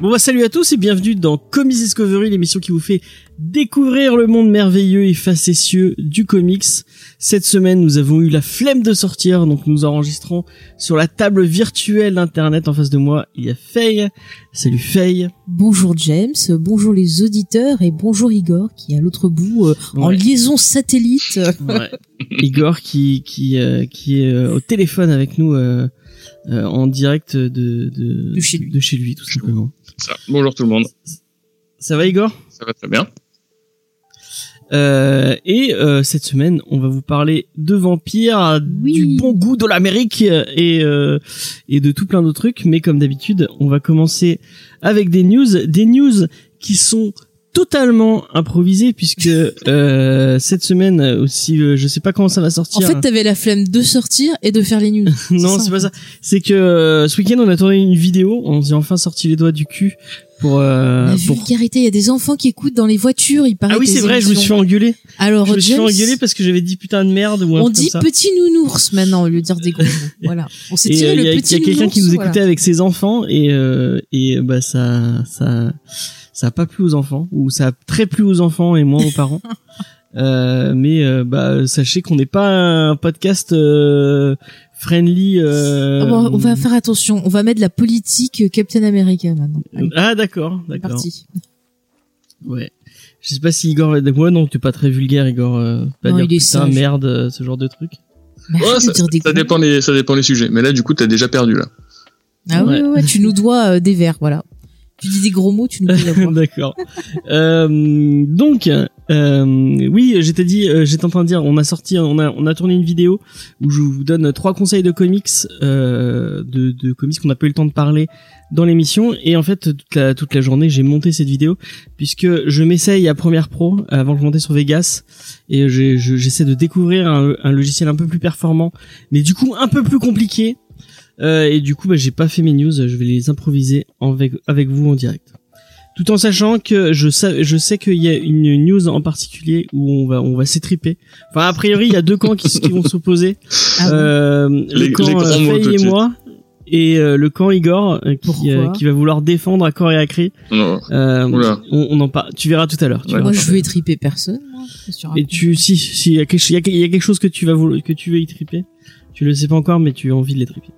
Bon bah salut à tous et bienvenue dans Comics Discovery, l'émission qui vous fait découvrir le monde merveilleux et facétieux du comics. Cette semaine, nous avons eu la flemme de sortir, donc nous enregistrons sur la table virtuelle d'internet en face de moi. Il y a Faye. Salut Faye. Bonjour James, bonjour les auditeurs et bonjour Igor qui est à l'autre bout euh, en liaison satellite. Ouais. Igor qui qui euh, qui est euh, au téléphone avec nous euh, en direct de de, De chez lui. de chez lui tout simplement. Ça. Bonjour tout le monde. Ça va Igor? Ça va très bien. Euh, et euh, cette semaine, on va vous parler de vampires, Oui. du bon goût de l'Amérique et euh, et de tout plein d'autres trucs. Mais comme d'habitude, on va commencer avec des news, des news qui sont totalement improvisées puisque euh, cette semaine aussi, euh, je sais pas comment ça va En sortir. fait, t'avais la flemme de sortir et de faire les news. non, c'est en pas ça. C'est que euh, ce week-end, on a tourné une vidéo. On s'est enfin sorti les doigts du cul pour. Euh, La vulgarité, il y a des enfants qui écoutent dans les voitures, il paraît. Ah oui, c'est vrai. Je me suis fait engueuler. Alors, Je me suis fait engueuler parce que j'avais dit putain de merde ou un on truc comme dit ça. petit nounours maintenant au lieu de dire des gros. Voilà. On s'est tiré euh, le a, petit il y a quelqu'un qui nous écoutait voilà. avec ses enfants et euh, et euh, bah ça ça ça a pas plu aux enfants ou ça a très plu aux enfants et moins aux parents. Euh, mais euh, bah sachez qu'on n'est pas un podcast euh, friendly. Euh... Ah bon, on va faire attention, on va mettre la politique Captain America maintenant. Allez, Ah d'accord, c'est d'accord. parti. Ouais. Je sais pas si Igor va être moi non, t'es pas très vulgaire Igor. Euh, pas Non, dire il est putain sage. merde euh, ce genre de truc. Ouais, de ça, dépend les, ça dépend les sujets. Mais là, du coup, t'as déjà perdu là. Ah ouais, Ouais. ouais, ouais, tu nous dois euh, des verres, voilà. Tu dis des gros mots, tu nous verres. D'accord. Euh, donc, euh, oui, j'étais dit, euh, j'étais en train de dire, on a sorti, on a, on a tourné une vidéo où je vous donne trois conseils de comics, euh, de, de comics qu'on n'a pas eu le temps de parler dans l'émission. Et en fait, toute la, toute la journée, j'ai monté cette vidéo puisque je m'essaye à Premiere Pro avant de monter sur Vegas et je- j'essaie de découvrir un logiciel un peu plus performant, mais du coup un peu plus compliqué. Euh, et du coup, bah, j'ai pas fait mes news, je vais les improviser avec, avec vous en direct. Tout en sachant que je sais, je sais qu'il y a une news en particulier où on va, on va s'étriper. Enfin, a priori, il y a deux camps qui, vont s'opposer. Ah Euh, le camp Faye et suite. moi. Et euh, le camp Igor euh, qui, euh, qui va vouloir défendre à corps et à cri. Non. Euh, Oula. on, on en parle. Tu verras tout à l'heure. Ouais. Moi, je veux étriper personne. moi. Et tu, si, si, il y a quelque, il y a, quelque chose que tu vas vouloir, que tu veux y triper. Tu le sais pas encore, mais tu as envie de les triper.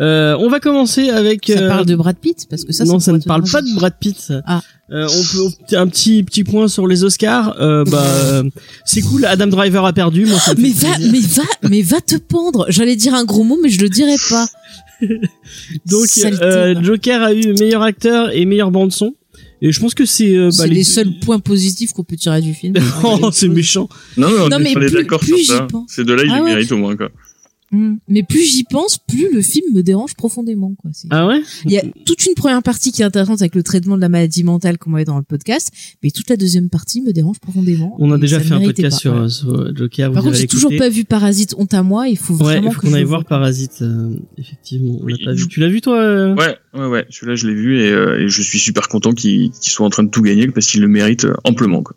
Euh, on va commencer avec. Ça euh, parle de Brad Pitt parce que ça. non, ça ne pourrait te parle pas de Brad Pitt. Ah. Euh, on peut un petit petit point sur les Oscars. Euh, bah, euh, c'est cool. Adam Driver a perdu. Moi, ça me Mais va, plaisir. mais va, mais va te pendre. J'allais dire un gros mot, mais je le dirais pas. Donc, euh. Joker a eu meilleur acteur et meilleure bande son. Et je pense que c'est euh, bah, c'est les seuls points positifs qu'on peut tirer du film. oh, c'est méchant. Non, mais on Non, est, mais on est plus- d'accord sur ça. C'est de là, il Ah ouais. mérite au moins, quoi. Mm. Mais plus j'y pense, plus le film me dérange profondément. Quoi. C'est- Ah ouais? Il y a toute une première partie qui est intéressante avec le traitement de la maladie mentale qu'on avait dans le podcast, mais toute la deuxième partie me dérange profondément. On a déjà fait un podcast pas, sur, euh, sur euh, Joker. Par vous contre, j'ai toujours pas vu Parasite, honte à moi. Il faut Ouais, vraiment il faut que qu'on je aille le voir voie. Parasite. euh, effectivement, on Oui. pas vu. Tu l'as vu toi euh? Ouais, ouais, ouais. Celui-là, je l'ai vu et, euh, et je suis super content qu'il qu'il soit en train de tout gagner parce qu'il le mérite amplement, quoi.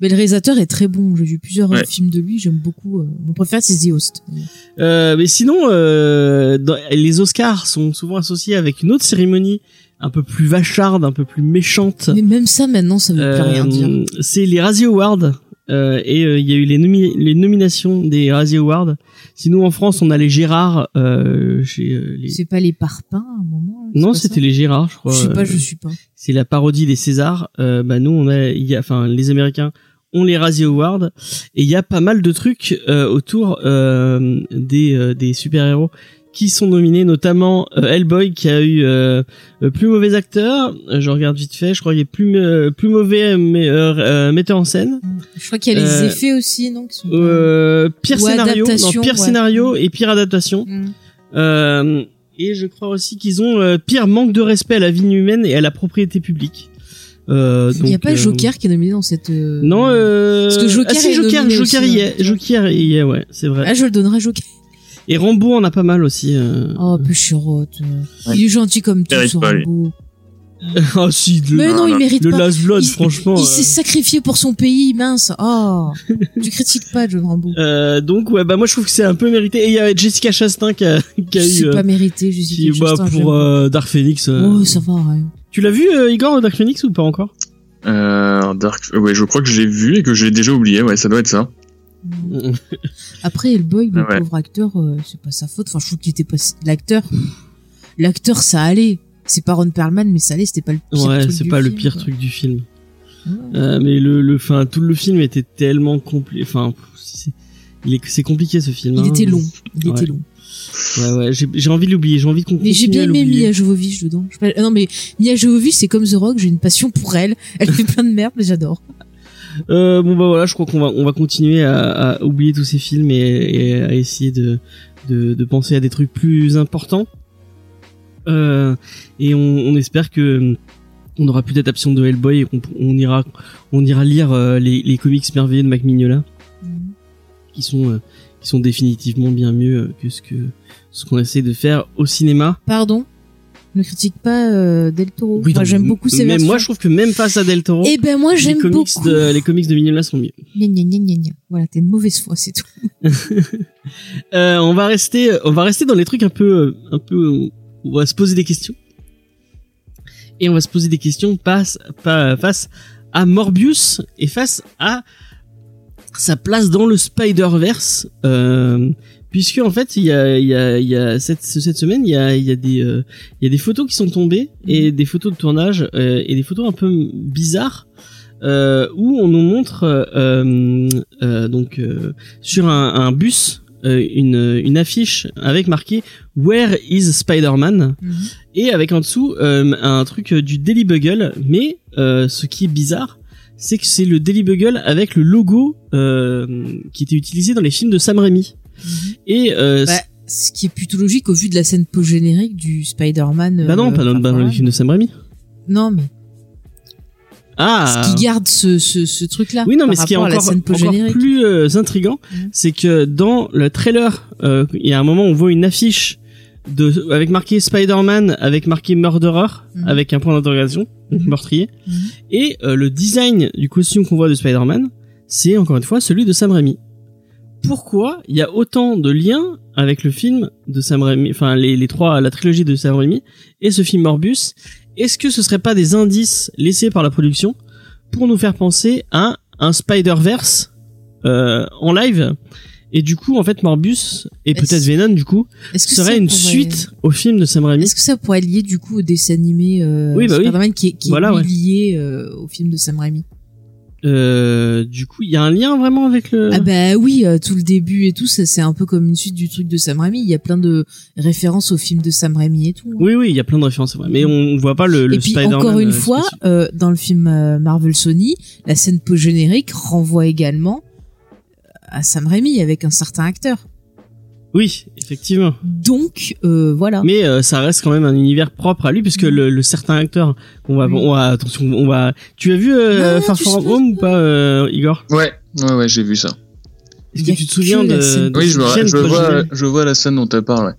Mais le réalisateur est très bon. J'ai vu plusieurs Ouais. films de lui. J'aime beaucoup. euh, Mon préféré, c'est The Host. Euh, mais sinon, euh, dans- les Oscars sont souvent associés avec une autre cérémonie un peu plus vacharde, un peu plus méchante. Mais même ça, maintenant, ça veut plus rien dire. Euh, c'est les Razzie Awards. Euh, et il y a eu les, nomi- les nominations des Razzie Awards. Sinon en France on a les Gérard. Euh, chez, euh, les... C'est pas les parpaings à un moment Non c'était les Gérard je crois. Je sais pas, Euh, je suis pas. C'est la parodie des Césars. Euh, bah nous on a, il y a, enfin les Américains ont les Razzie Awards et il y a pas mal de trucs euh, autour euh, des euh, des super héros qui sont nominés, notamment euh, Hellboy qui a eu euh, euh, plus mauvais acteur. Je regarde vite fait, je crois qu'il est plus euh, plus mauvais mais, metteur en scène. Je crois qu'il y a les effets aussi, non qui sont pas- Euh, pire Ou scénario, non, pire ouais. scénario et pire adaptation. Mm. Euh, et je crois aussi qu'ils ont euh, pire manque de respect à la vie humaine et à la propriété publique. Euh, Il n'y a pas euh, Joker qui est nominé dans cette. euh, Non, euh... Parce que Joker ah, si, est Joker, Joker aussi, y hein. est, Joker y est, ouais, c'est vrai. Ah, je le donnerai Joker. Et Rambo en a pas mal aussi. euh. Oh, peu chirote. Ouais. Il est gentil comme tout, ce. Rambo. Ah si, le, Mais non, il mérite le pas. Last Blood, Il- franchement. Il euh, s'est sacrifié pour son pays, mince. Oh, tu critiques pas John Rambo. euh, donc ouais, bah moi je trouve que c'est un peu mérité. Et il y a Jessica Chastain qui a, qui a eu, C'est euh, pas mérité, je qui, suis bah, pour euh, Dark Phoenix. euh, Oh, ça va, ouais. Tu l'as vu euh, Igor Dark Phoenix ou pas encore? Euh, Dark, ouais, je crois que je l'ai vu et que j'ai déjà oublié. Ouais, ça doit être ça. Après, Hellboy, le Ah ouais. pauvre acteur, euh, c'est pas sa faute. Enfin, je trouve qu'il était pas l'acteur. L'acteur, ça allait. C'est pas Ron Perlman, mais ça allait. C'était pas le pire Ouais, truc c'est pas le pire quoi. truc du film. Ouais. Euh, mais le, le, fin, tout le film était tellement compliqué. Enfin, c'est, il est, c'est compliqué ce film. Il hein. était long. Il Ouais. était long. Ouais, ouais. J'ai, j'ai envie de l'oublier. J'ai envie qu'on Mais j'ai bien aimé. Mia Jovovich dedans. Je euh, Non, mais Mia Jovovich, c'est comme The Rock. J'ai une passion pour elle. Elle fait plein de merde, mais j'adore. Euh, bon bah voilà, je crois qu'on va on va continuer à, à oublier tous ces films et, et à essayer de, de de penser à des trucs plus importants. Euh, et on, on espère que hum, on aura plus d'adaptation de Hellboy et qu'on on ira on ira lire euh, les, les comics merveilleux de Mac Mignola qui sont euh, qui sont définitivement bien mieux euh, que ce que ce qu'on essaie de faire au cinéma. Pardon? Ne critique pas euh, Del Toro. Oui, moi, j'aime beaucoup ces versions. moi, je trouve que même face à Del Toro, Eh ben, moi, les comics beaucoup. de les comics de Mignola sont mieux. Gna, gna, gna, gna. Voilà, t'es une mauvaise foi, c'est tout. Euh, on va rester, on va rester dans les trucs un peu, un peu, où on va se poser des questions. Et on va se poser des questions face, face à Morbius et face à sa place dans le Spider-Verse. Euh, puisque en fait, il y a, il y a, il y a cette, cette semaine, il y a, il y a des, euh, il y a des photos qui sont tombées et des photos de tournage euh, et des photos un peu bizarres. Euh, où on nous montre euh, euh, euh, donc euh, sur un, un bus euh, une, une affiche avec marqué Where is Spider-Man? Et avec en dessous euh, un truc du Daily Bugle mais euh, ce qui est bizarre c'est que c'est le Daily Bugle avec le logo euh, qui était utilisé dans les films de Sam Raimi et euh, Bah, ce qui est plutôt logique au vu de la scène post-générique du Spider-Man. bah non euh, pas dans, Home. films de Sam Raimi Non, mais ah ce qui garde ce, ce, ce truc-là. Oui, non, mais ce qui est encore, encore plus euh, intriguant, Mhm. c'est que dans le trailer, euh, il y a un moment où on voit une affiche de, avec marqué Spider-Man, avec marqué Murderer, Mhm. avec un point d'interrogation, donc Mhm. meurtrier. Mhm. Et euh, le design du costume qu'on voit de Spider-Man, c'est encore une fois celui de Sam Raimi. Pourquoi il y a autant de liens avec le film de Sam Raimi, enfin les, les trois, la trilogie de Sam Raimi et ce film Morbius Est-ce que ce serait pas des indices laissés par la production pour nous faire penser à un Spider-Verse euh, en live? Et du coup en fait Morbius et peut-être Venom du coup serait une pourrait- suite au film de Sam Raimi Est-ce que ça pourrait lié du coup au dessin animé euh, Oui, bah oui. Spider-Man qui est, qui est Voilà, ouais. lié euh, au film de Sam Raimi? Euh, du coup il y a un lien vraiment avec le Ah bah oui, euh, tout le début et tout, ça, c'est un peu comme une suite du truc de Sam Raimi. Il y a plein de références au film de Sam Raimi et tout. hein. oui oui il y a plein de références mais on voit pas le, le et puis encore une euh, fois, spécifique. euh, dans le film euh, Marvel Sony, la scène post-générique renvoie également à Sam Raimi avec un certain acteur. Oui effectivement Donc euh, voilà. mais euh, ça reste quand même un univers propre à lui puisque le, le certain acteur on va. Oui. on va attention on va tu as vu euh, Far From Home ou pas euh, Igor? Ouais, ouais, ouais, j'ai vu ça. est-ce que a tu te souviens de, scène de Oui, je, vois, je, vois, post-générique je vois la scène dont tu parles. Ouais.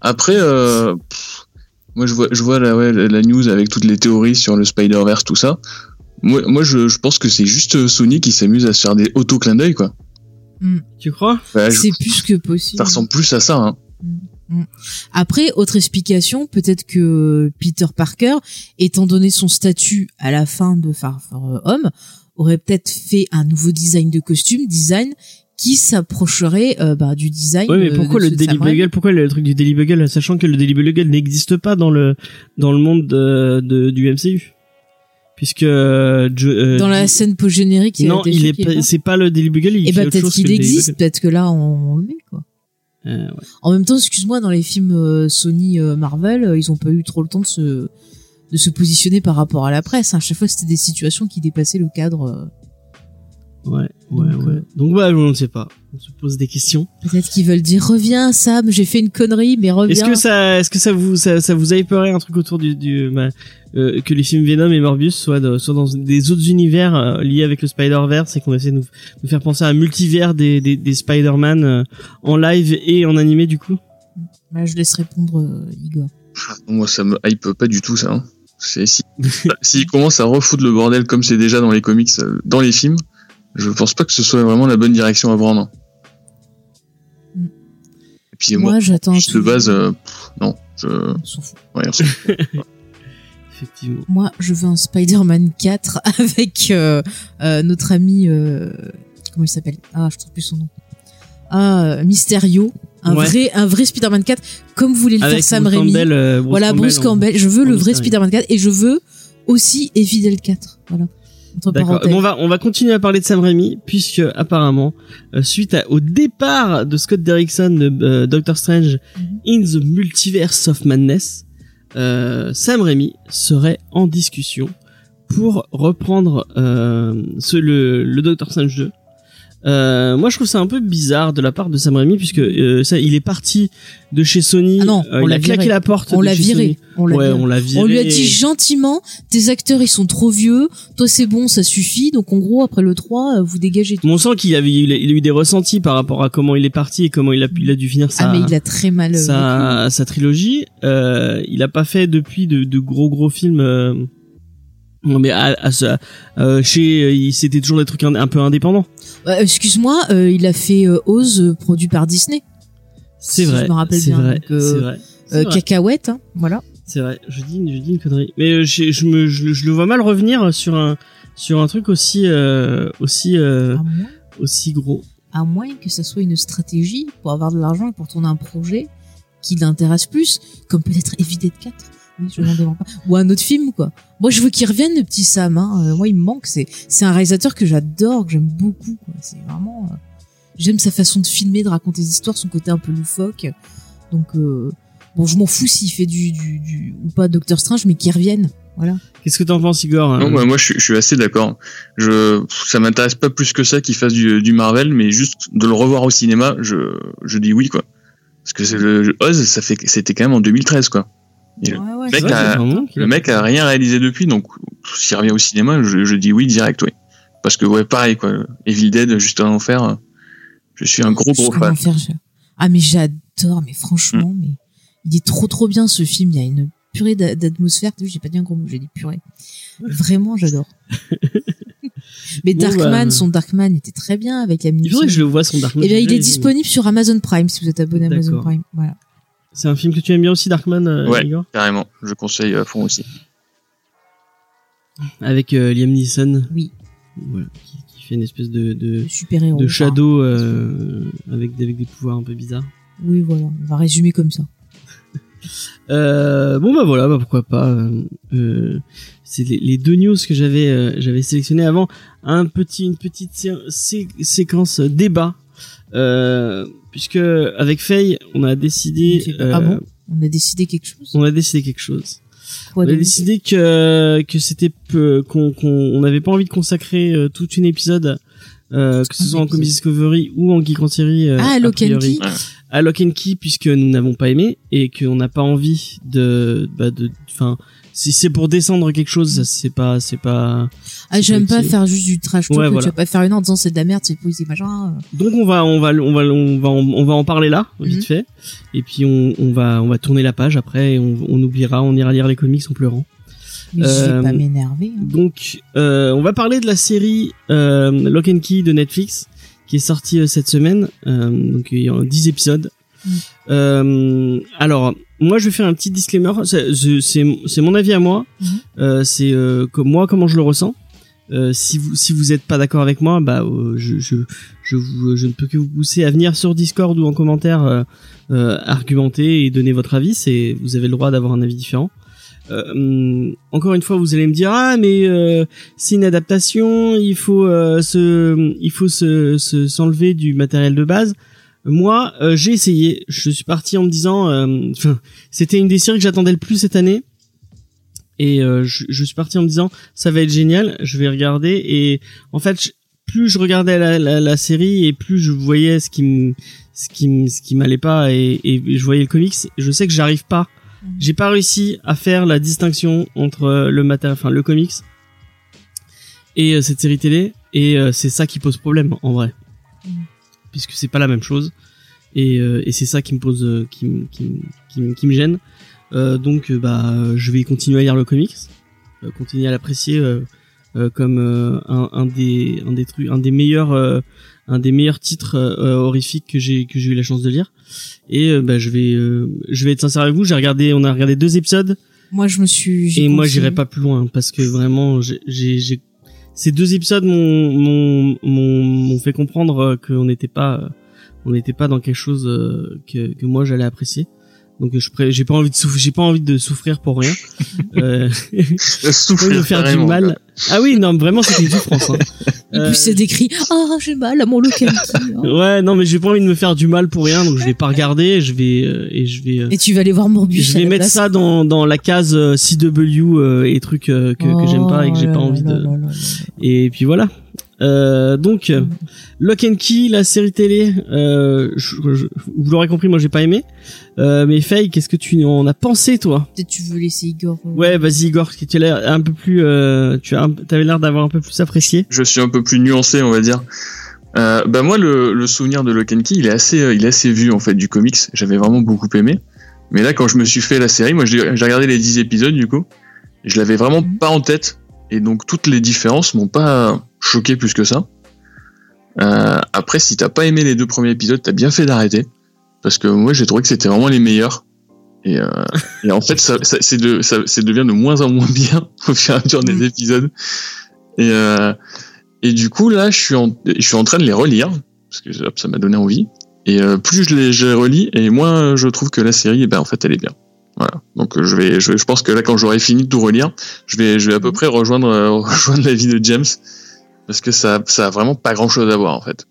Après, euh, pff, moi, je vois, je vois la, ouais, la news avec toutes les théories sur le Spider-Verse, tout ça. Moi, moi je, je pense que c'est juste Sony qui s'amuse à se faire des auto-clins d'œil, quoi. Tu crois? Bah, je- c'est plus que possible. ça ressemble plus à ça, hein. Après, autre explication, peut-être que Peter Parker, étant donné son statut à la fin de Far From Home, aurait peut-être fait un nouveau design de costume, design qui s'approcherait euh, bah, du design. Oui, mais euh, pourquoi de le Daily. Bugle? Pourquoi le truc du Daily Bugle, sachant que le Daily Bugle n'existe pas dans le dans le monde de, de- du MCU, puisque euh, euh, Dans la scène post-générique, non, il est pas- c'est pas le Daily Bugle. Il Et fait bah autre peut-être qu'il existe, peut-être que là on, on le met quoi. Euh, ouais. En même temps, excuse-moi, dans les films euh, Sony euh, Marvel, ils ont pas eu trop le temps de se de se positionner par rapport à la presse. hein. À chaque fois, c'était des situations qui dépassaient le cadre. Ouais, ouais, Donc, ouais. euh, Donc bah, on ne sait pas. On se pose des questions. Peut-être qu'ils veulent dire reviens Sam, j'ai fait une connerie, mais reviens. Est-ce que ça, est-ce que ça vous, ça, ça vous a épeuré un truc autour du, du bah, euh, que les films Venom et Morbius soient, de- soient dans des autres univers euh, liés avec le Spider-Verse et qu'on essaie de nous, nous faire penser à un multivers des, des, des Spider-Man euh, en live et en animé du coup? Bah, je laisse répondre euh, Igor. Moi, ça me hype pas du tout, ça. hein. C'est si s'il commence à refoutre le bordel comme c'est déjà dans les comics, dans les films, je pense pas que ce soit vraiment la bonne direction à prendre. Mm. Et puis moi, Moi, j'attends. juste de base, euh, pff, non, je, On s'en fout. ouais, on s'en fout. Effectivement. Moi, je veux un Spider-Man 4 avec euh, euh, notre ami. euh, comment il s'appelle? Ah, je trouve plus son nom. Ah, Mysterio. Un Ouais. vrai, un vrai Spider-Man 4, comme voulait le Avec faire Sam Raimi. Euh, Bruce voilà, Bruce en- Campbell. Je veux en le vrai Mysterio. Spider-Man 4 et je veux aussi Evil 4. Voilà. D'accord. Bon, on va on va continuer à parler de Sam Raimi puisque apparemment euh, suite à- au départ de Scott Derrickson de euh, Doctor Strange Mhm. in the Multiverse of Madness, euh, Sam Raimi serait en discussion pour reprendre ce, le, le Doctor Strange 2. Euh, moi, je trouve ça un peu bizarre de la part de Sam Raimi puisque euh, ça, il est parti de chez Sony. Ah non, euh, on l'a a claqué la porte. on l'a viré. On l'a Ouais, viré. on l'a viré. On lui a dit gentiment, tes acteurs ils sont trop vieux, toi c'est bon, ça suffit. Donc en gros après le 3, euh, vous dégagez tout. On sent qu'il avait, il a, il a eu des ressentis par rapport à comment il est parti et comment il a, pu- il a dû finir sa, ah mais il a très mal. euh, sa, sa trilogie. Euh, il a pas fait depuis de, de gros gros films. Euh, non mais à, à euh, chez, il c'était toujours des trucs un, un peu indépendants. Euh, Excuse-moi, euh, il a fait euh, Oz euh, produit par Disney. C'est Si vrai. je me rappelle bien, vrai. donc, euh, c'est vrai. Euh, cacahuète, hein, voilà. C'est vrai. Je dis, je dis une connerie. Mais euh, je, je me, je, je le vois mal revenir sur un, sur un truc aussi, euh, aussi, euh, aussi gros. à moins que ça soit une stratégie pour avoir de l'argent et pour tourner un projet qui l'intéresse plus, comme peut-être Evil Dead 4. Oui, je pas. Ou un autre film, quoi. Moi, je veux qu'il revienne, le petit Sam. Hein. Euh, moi, il me manque. C'est, c'est un réalisateur que j'adore, que j'aime beaucoup. Quoi. C'est vraiment. euh, J'aime sa façon de filmer, de raconter des histoires, son côté un peu loufoque. Donc, euh, bon, je m'en fous s'il fait du, du, du ou pas Doctor Strange, mais qu'il revienne. Voilà. Qu'est-ce que t'en penses, Igor hein Non, moi, moi, je, suis- je suis assez d'accord. Je, ça m'intéresse pas plus que ça qu'il fasse du, du Marvel, mais juste de le revoir au cinéma, je, je dis oui, quoi. Parce que c'est le Oz, ça fait, c'était quand même en 2013, quoi. Et le- Ouais, mec a- un Le mec rien réalisé depuis, donc s'il revient au cinéma, je, je dis oui direct, oui. Parce que ouais, pareil quoi. Evil Dead, juste à l'enfer, je suis un gros gros fan. enfer, je- Ah mais j'adore, mais franchement, Mm. mais il est trop trop bien ce film. Il y a une purée d'a- d'atmosphère. J'ai pas dit un gros mot, j'ai dit purée. Vraiment, j'adore. mais Darkman, bah. son Darkman était très bien avec la. Il faudrait que je le vois son Darkman. Eh bien, il est disponible sur Amazon Prime si vous êtes abonné à Amazon. Prime. Voilà. C'est un film que tu aimes bien aussi, Darkman, euh, Ouais. Igor Carrément, je conseille à fond aussi. Avec euh, Liam Neeson. Oui. Voilà, qui, qui fait une espèce de, de, Super héros. de shadow euh, avec, avec des pouvoirs un peu bizarres. Oui, voilà. On va résumer comme ça. Euh, bon bah voilà, bah pourquoi pas. euh, euh, c'est les, les deux news que j'avais euh, j'avais sélectionné avant. Un petit une petite sé- sé- séquence débat. Puisque avec Faye, on a décidé. Ah euh, bon On a décidé quelque chose. On a décidé quelque chose. Quoi on a décidé que que c'était peu- qu'on qu'on on n'avait pas envie de consacrer euh, toute une épisode. Euh, que ce Un soit en. Comics Discovery ou en Geek en série euh, Ah, a Lock and. Key. à Lock and Key puisque nous n'avons pas aimé et qu'on n'a pas envie de bah de enfin si c'est pour descendre quelque chose c'est pas c'est pas Ah, j'aime pas faire juste du trash talk. Ouais, Tu voilà. vas pas faire une en disant c'est de la merde, c'est pourri, c'est machin. donc on va on va on va on va on va en parler là vite Mhm. fait et puis on, on va on va tourner la page après et on, on oubliera on ira lire les comics en pleurant Mais je Euh, vais pas m'énerver. hein. donc euh, on va parler de la série euh, Lock and Key de Netflix qui est sortie euh, cette semaine euh, donc il y a 10 épisodes. Euh, alors, moi, je vais faire un petit disclaimer. C'est c'est- c'est mon avis à moi. Mhm. Euh, c'est euh, comme moi comment je le ressens. Euh, si vous si vous êtes pas d'accord avec moi, bah euh, je je je, vous, je ne peux que vous pousser à venir sur Discord ou en commentaire euh, euh, argumenter et donner votre avis. C'est vous avez le droit d'avoir un avis différent. Euh, hum, encore une fois, vous allez me dire ah mais euh, c'est une adaptation, il faut euh, se il faut se se- s'enlever du matériel de base. Moi, euh, j'ai essayé. Je suis parti en me disant, euh, enfin, c'était une des séries que j'attendais le plus cette année. Et euh, je, je suis parti en me disant, ça va être génial. Je vais regarder. Et en fait, je- plus je regardais la, la, la série et plus je voyais ce qui me, ce qui me, ce qui m'allait pas et, et je voyais le comics. Je sais que j'arrive pas. Mhm. J'ai pas réussi à faire la distinction entre le matériel, enfin le comics et euh, cette série télé. Et euh, c'est ça qui pose problème en vrai. Puisque c'est pas la même chose. Et, euh, et c'est ça qui me pose euh, qui, me- qui, qui, me- qui me gêne. Euh, donc bah je vais continuer à lire le comics, euh, continuer à l'apprécier comme euh, un, un des un des trucs un des meilleurs euh, un des meilleurs titres euh, horrifiques que j'ai que j'ai eu la chance de lire. Et bah je vais euh, je vais être sincère avec vous j'ai regardé on a regardé deux épisodes. Moi, je me suis. et moi j'irai pas plus loin parce que vraiment j'ai- ces deux épisodes m'ont m'ont fait comprendre euh, qu'on n'était pas euh, on n'était pas dans quelque chose euh, que que moi j'allais apprécier donc je pré- j'ai pas envie de souffrir j'ai pas envie de souffrir pour rien euh, pas envie de me faire du mal quoi. ah oui non vraiment c'était une souffrance hein. Et Euh, puis c'est décrit. Ah, j'ai mal à mon local. ouais non mais j'ai pas envie de me faire du mal pour rien donc je vais pas regarder je vais euh, et je vais euh, Et tu vas aller voir Morbius. je vais mettre place. ça dans dans la case euh, CW euh, et trucs euh, que, que j'aime pas et que j'ai Oh pas là envie là de là là là. et puis voilà. Euh, donc, euh, Lock and Key, la série télé, euh, je- je- vous l'aurez compris, moi j'ai pas aimé. Euh, mais Faye, qu'est-ce que tu en as pensé toi? Peut-être tu veux laisser Igor. euh, Ouais, vas-y Igor, tu as l'air un peu plus, euh, tu as, t'avais l'air d'avoir un peu plus apprécié. Je suis un peu plus nuancé, on va dire. Euh, bah moi, le, le souvenir de Lock and Key, il est assez, euh, il est assez vu en fait du comics. J'avais vraiment beaucoup aimé. Mais là, quand je me suis fait la série, moi j'ai j'ai regardé les 10 épisodes du coup. Je l'avais vraiment Mhm. pas en tête. Et donc toutes les différences m'ont pas choqué plus que ça. Euh, après, si t'as pas aimé les deux premiers épisodes, t'as bien fait d'arrêter. Parce que moi, j'ai trouvé que c'était vraiment les meilleurs. Et, euh, et en fait, ça, ça, c'est de, ça, ça devient de moins en moins bien au fur et à mesure des Mhm. épisodes. Et, euh, et du coup, là, je suis en, je suis en train de les relire. Parce que hop, ça m'a donné envie. Et euh, plus je les, je les relis, et moins je trouve que la série, eh ben, en fait, elle est bien. Voilà. Donc, euh, je vais, je, vais- je pense que là, quand j'aurai fini de tout relire, je vais, je vais à peu près rejoindre, euh, rejoindre la vie de James. Parce que ça, ça a vraiment pas grand chose à voir, en fait.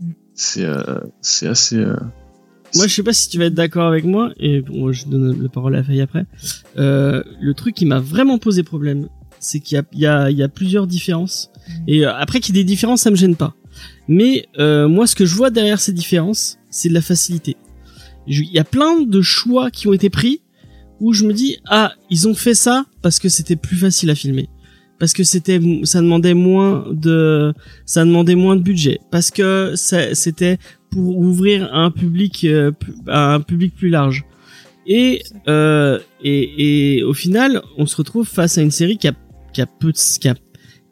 Mm. C'est, euh, c'est assez, euh, Moi, je sais pas si tu vas être d'accord avec moi, et bon, je donne la parole à Faye après. Euh, le truc qui m'a vraiment posé problème, c'est qu'il y a, il y, a, il y a plusieurs différences. Et euh, après qu'il y ait des différences, ça me gêne pas. Mais euh, moi, ce que je vois derrière ces différences, c'est de la facilité. Il y a plein de choix qui ont été pris où je me dis ah ils ont fait ça parce que c'était plus facile à filmer. Parce que c'était ça demandait moins de ça demandait moins de budget. Parce que c'était pour ouvrir un public euh, un public plus large. Et euh, et, et au final on se retrouve face à une série qui a qui a peu qui a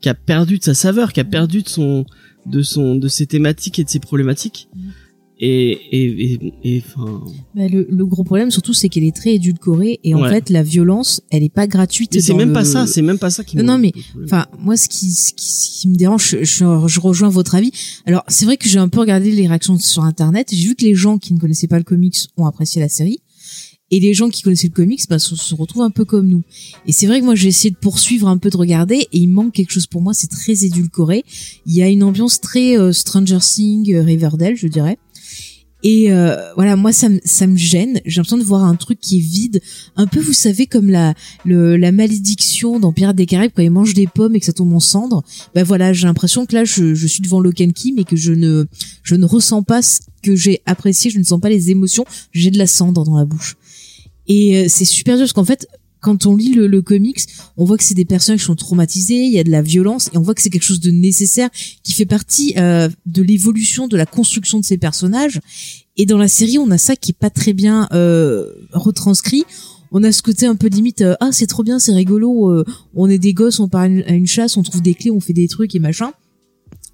qui a perdu de sa saveur qui a perdu de son de son de ses thématiques et de ses problématiques. Mhm. Et et et et, enfin Bah, le, le gros problème surtout c'est qu'elle est très édulcorée et en Ouais. fait la violence elle est pas gratuite. c'est même le- pas ça c'est même pas ça qui Non, non, mais. Enfin, moi, ce qui, ce qui, ce qui me dérange, je, je, je rejoins votre avis. Alors, c'est vrai que j'ai un peu regardé les réactions sur Internet. J'ai vu que les gens qui ne connaissaient pas le comics ont apprécié la série. Et les gens qui connaissaient le comics, bah, se, se retrouvent un peu comme nous. Et c'est vrai que moi, j'ai essayé de poursuivre un peu de regarder, et il manque quelque chose pour moi. C'est très édulcoré. Il y a une ambiance très euh, Stranger Things, euh, Riverdale, je dirais. Et euh, voilà, moi ça me ça me gêne. J'ai l'impression de voir un truc qui est vide, un peu vous savez comme la le, la malédiction dans Pirates des Caraïbes quand ils mangent des pommes et que ça tombe en cendres. Ben voilà, j'ai l'impression que là je, je suis devant Key mais que je ne je ne ressens pas ce que j'ai apprécié, je ne sens pas les émotions, j'ai de la cendre dans la bouche. Et euh, c'est super dur parce qu'en fait quand on lit le, le comics, on voit que c'est des personnages qui sont traumatisés, il y a de la violence et on voit que c'est quelque chose de nécessaire qui fait partie euh, de l'évolution de la construction de ces personnages. Et dans la série, on a ça qui est pas très bien euh, retranscrit. On a ce côté un peu limite, euh, ah c'est trop bien, c'est rigolo, euh, on est des gosses, on part à une, chasse, on trouve des clés, on fait des trucs et machin.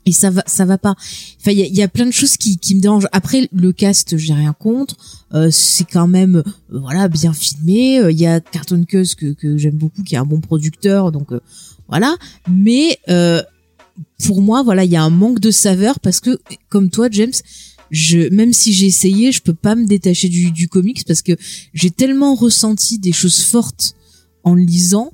Et ça va, ça va pas. Enfin, il y a, plein de choses qui, qui me dérangent. Après, le cast, j'ai rien contre. Euh, c'est quand même, euh, voilà, bien filmé. Euh, Il y a Carton Cus que, que j'aime beaucoup, qui est un bon producteur, donc euh, voilà. Mais pour moi, voilà, il y a un manque de saveur parce que, comme toi, James, je, même si j'ai essayé, je peux pas me détacher du, du comics parce que j'ai tellement ressenti des choses fortes en lisant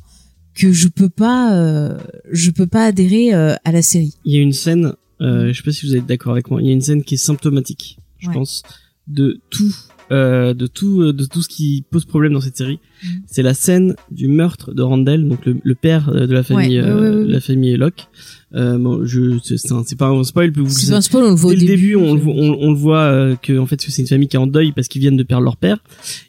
que je peux pas, euh, je peux pas adhérer euh, à la série. il y a une scène, euh, je sais pas si vous êtes d'accord avec moi, il y a une scène qui est symptomatique, je Ouais. pense, de tout, euh, de tout, euh, de tout ce qui pose problème dans cette série. Mhm. C'est la scène du meurtre de Randall, donc le, le père euh, de la famille, euh, ouais. la famille Locke. Euh, bon, je, c'est pas un spoil, vous C'est un spoil, on le voit dès au le début, on, le on, on le voit euh, que en fait c'est une famille qui est en deuil parce qu'ils viennent de perdre leur père.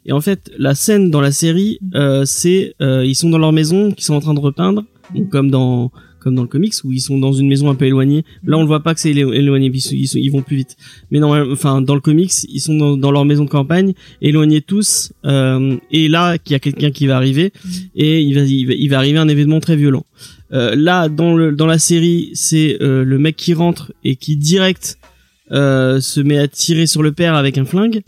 Et en fait, la scène dans la série, euh, c'est euh, ils sont dans leur maison, qui sont en train de repeindre, donc comme dans comme dans le comics où ils sont dans une maison un peu éloignée. Là, on le voit pas que c'est élo- éloigné, ils, sont- ils, sont- ils vont plus vite. Mais non, enfin, dans le comics, ils sont dans, dans leur maison de campagne, éloignés tous. euh, et là, qu'il y a quelqu'un qui va arriver et il va, il va, il va arriver un événement très violent. Euh, là, dans le dans la série, c'est euh, le mec qui rentre et qui direct euh, se met à tirer sur le père avec un flingue.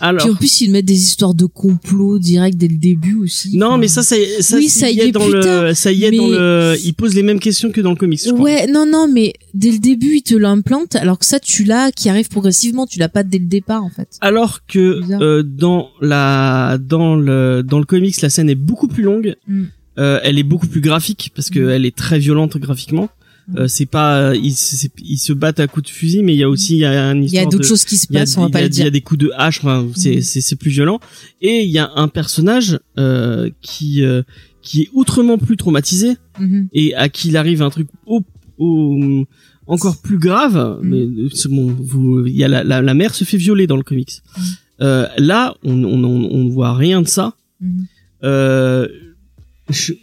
Alors, Puis en plus, ils mettent des histoires de complot direct dès le début aussi. non, mais ça, ça, ça, Oui, ça ça y est dans le, ça y est dans le, il pose les mêmes questions que dans le comics, je crois. Ouais, non, non, mais dès le début, ils te l'implantent, alors que ça, tu l'as, qui arrive progressivement, tu l'as pas dès le départ, en fait. Alors que euh, dans la dans le dans le comics, la scène est beaucoup plus longue. Mm. Euh, elle est beaucoup plus graphique parce que Mm. elle est très violente graphiquement. Mm. Euh, c'est pas ils, ils se battent à coups de fusil, mais il y a aussi il y a Il y a d'autres choses qui se passent, on va pas a- le il y a dire. des coups de hache, enfin, c'est Mm. c'est c'est plus violent. Et il y a un personnage euh, qui euh, qui est outrement plus traumatisé Mhm. et à qui il arrive un truc au, au- encore plus grave. Mm. Mais euh, c'est bon, vous, il y a la, la, la mère se fait violer dans le comics. Euh, là, on, on, on, voit rien de ça. Mhm. Euh,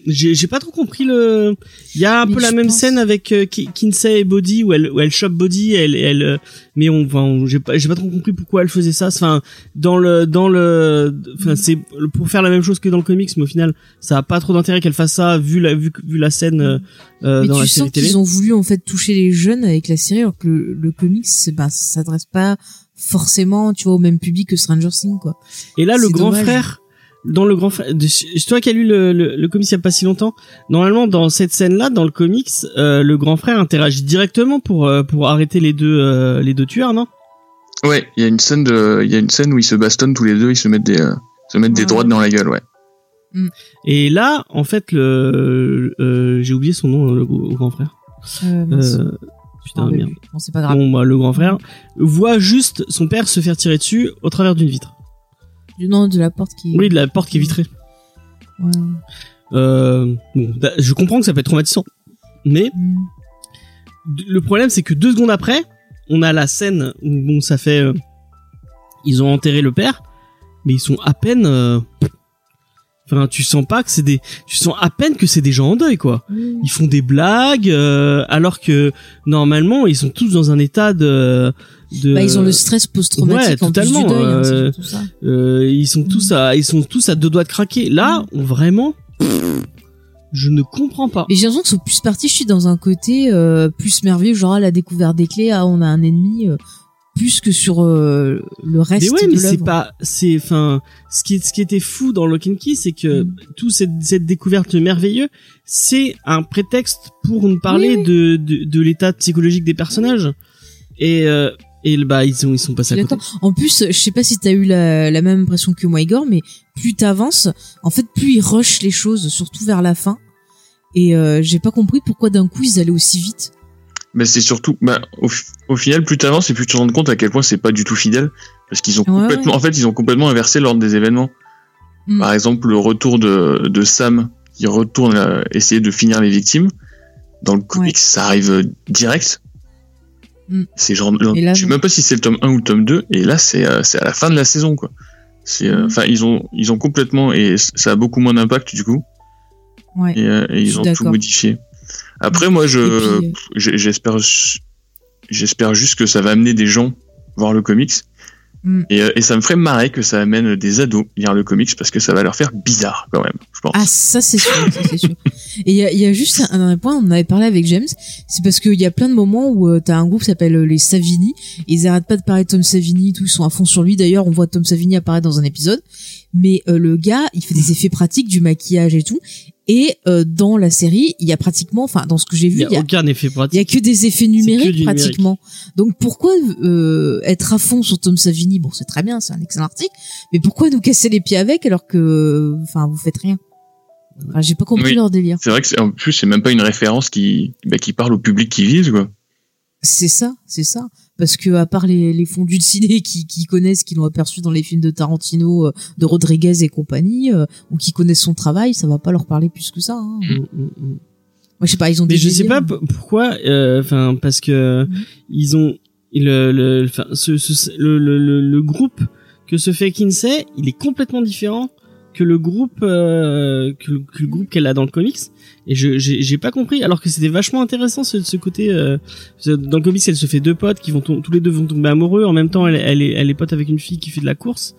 j'ai pas trop compris le. Il y a un Mais peu la même pense- scène avec euh, Ki- Kinsey et Body où elle où elle chope Body, elle elle. euh, mais on, enfin, on- j'ai pas j'ai pas trop compris pourquoi elle faisait ça. Enfin, dans le dans le, enfin c'est pour faire la même chose que dans le comics, mais au final, ça a pas trop d'intérêt qu'elle fasse ça vu la vu vu la scène euh, Mais dans tu la sens série télé. qu'ils ont voulu, en fait, toucher les jeunes avec la série, alors que le, le comics, ben, ça s'adresse pas forcément, tu vois, au même public que Stranger Things, quoi. Et là, le grand dommage. frère, dans le grand c'est toi qui as lu le, le, le comics il y a pas si longtemps. Normalement, dans cette scène-là, dans le comics, euh, le grand frère interagit directement pour euh, pour arrêter les deux euh, les deux tueurs, non? Ouais, il y a une scène de, il y a une scène où ils se bastonnent tous les deux, ils se mettent des, euh, se mettent des Ouais. droites dans la gueule, ouais. Et là, en fait, le euh, j'ai oublié son nom, le, le grand frère. Euh. Euh, putain, merde. Bon, c'est pas grave. Bon, bah, le grand frère voit juste son père se faire tirer dessus au travers d'une vitre. Du nom de la porte qui. Oui, de la porte qui est vitrée. Ouais. Euh, bon, bah, je comprends que ça peut être traumatisant, mais Mm. le problème c'est que deux secondes après, on a la scène où bon ça fait, euh, ils ont enterré le père, mais ils sont à peine, euh, enfin tu sens pas que c'est des, tu sens à peine que c'est des gens en deuil quoi. Mm. Ils font des blagues euh, alors que normalement ils sont tous dans un état de, de Bah, ils ont le stress post-traumatique ouais, en plus du totalement, deuil, hein, euh, tout ça. euh, ils sont tous à, ils sont tous à deux doigts de craquer. Là, on vraiment, je ne comprends pas. Et j'ai l'impression que sont plus partis, je suis dans un côté euh, plus merveilleux, genre à la découverte des clés, ah, on a un ennemi, euh, plus que sur euh, le reste Mais ouais, de mais c'est pas, c'est, enfin, ce qui, ce qui était fou dans Lock and Key, c'est que Mm. tout cette, cette découverte merveilleuse, c'est un prétexte pour nous parler Oui, oui. de, de, de l'état psychologique des personnages. Et, euh, et bah, ils ils sont passés à côté. En plus, je sais pas si t'as eu la, la même impression que moi, Igor, mais plus t'avances, en fait, plus ils rushent les choses, surtout vers la fin. Et euh, j'ai pas compris pourquoi d'un coup ils allaient aussi vite. Mais c'est surtout, bah, au, fi- au final, plus t'avances et plus tu te rends compte à quel point c'est pas du tout fidèle. Parce qu'ils ont Ouais, complètement, ouais. en fait, ils ont complètement inversé l'ordre des événements. Mm. Par exemple, le retour de, de Sam qui retourne euh, essayer de finir les victimes. Dans le comics, ça arrive direct. Mm. C'est genre, là, je sais même pas si c'est le tome 1 ou le tome 2. Et là, c'est, euh, c'est à la fin de la saison, quoi. Euh, Mm. enfin, ils ont, ils ont complètement, et ça a beaucoup moins d'impact, du coup. Ouais. Et, euh, et ils ont tout modifié. Après, moi, je, j'espère, j'espère juste que ça va amener des gens voir le comics. Mm. Et, euh, et ça me ferait marrer que ça amène des ados lire le comics parce que ça va leur faire bizarre quand même, je pense. Ah, ça c'est sûr, ça c'est sûr. Et il y a, il y a juste un, un point, on en avait parlé avec James, c'est parce qu'il y a plein de moments où euh, t'as un groupe qui s'appelle euh, les Savini, et ils arrêtent pas de parler de Tom Savini, tout, ils sont à fond sur lui. D'ailleurs, on voit Tom Savini apparaître dans un épisode, mais euh, le gars, il fait des effets pratiques, du maquillage et tout. Et euh, dans la série, il y a pratiquement, enfin dans ce que j'ai Il vu, y a il y a, aucun effet il y pratique. a que des effets que numériques numérique. pratiquement. Donc pourquoi euh, être à fond sur Tom Savini? Bon, c'est très bien, c'est un excellent article, mais pourquoi nous casser les pieds avec alors que, enfin, vous faites rien? Enfin, J'ai pas compris Oui. leur délire. C'est vrai que c'est, en plus, c'est même pas une référence qui, bah, qui parle au public qui vise, quoi. C'est ça, c'est ça. Parce que à part les, les fondus de ciné qui, qui connaissent, qui l'ont aperçu dans les films de Tarantino, euh, de Rodriguez et compagnie, euh, ou qui connaissent son travail, ça va pas leur parler plus que ça. Hein. Mm, mm, mm. Moi, je sais pas, ils ont Mais des je sais pas pourquoi, euh, enfin parce que ils ont le le enfin, ce, ce- le, le, le, le groupe que se fait Kinsey, il est complètement différent que le groupe euh, que, le, que le groupe qu'elle a dans le comics et je j'ai pas compris alors que c'était vachement intéressant ce, ce côté euh, dans le comics elle se fait deux potes qui vont tous les deux vont tomber amoureux en même temps elle, elle est elle est pote avec une fille qui fait de la course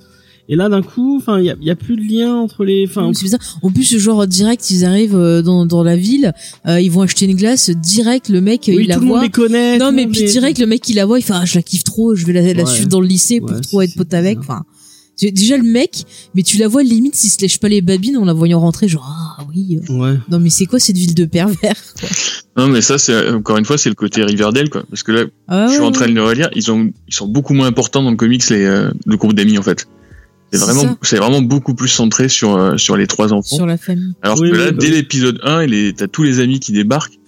et là d'un coup enfin il y a, y a plus de lien entre les enfin c'est bizarre. En plus, genre direct, ils arrivent euh, dans, dans la ville, euh, ils vont acheter une glace. Direct, le mec, oui, il la tout le monde voit. les connaît Non, le mais monde puis les- direct, le mec, il la voit, il fait, ah, je la kiffe trop, je vais la, la Ouais. suivre dans le lycée pour Ouais, trop être pote avec. Enfin, déjà le mec, mais tu la vois limite s'il se lèche pas les babines en la voyant rentrer, genre, ah oui. euh. ouais Non, mais c'est quoi cette ville de pervers quoi? Non, mais ça, c'est encore une fois, c'est le côté Riverdale, quoi. Parce que là, Ah je suis ouais, en train de le relire. Ils ont, ils sont beaucoup moins importants dans le comics, les, euh, le groupe d'amis, en fait. C'est vraiment, c'est vraiment beaucoup plus centré sur, euh, sur les trois enfants. sur la famille. Alors Oui, que oui, là, bah dès oui. l'épisode 1, il est- t'as tous les amis qui débarquent.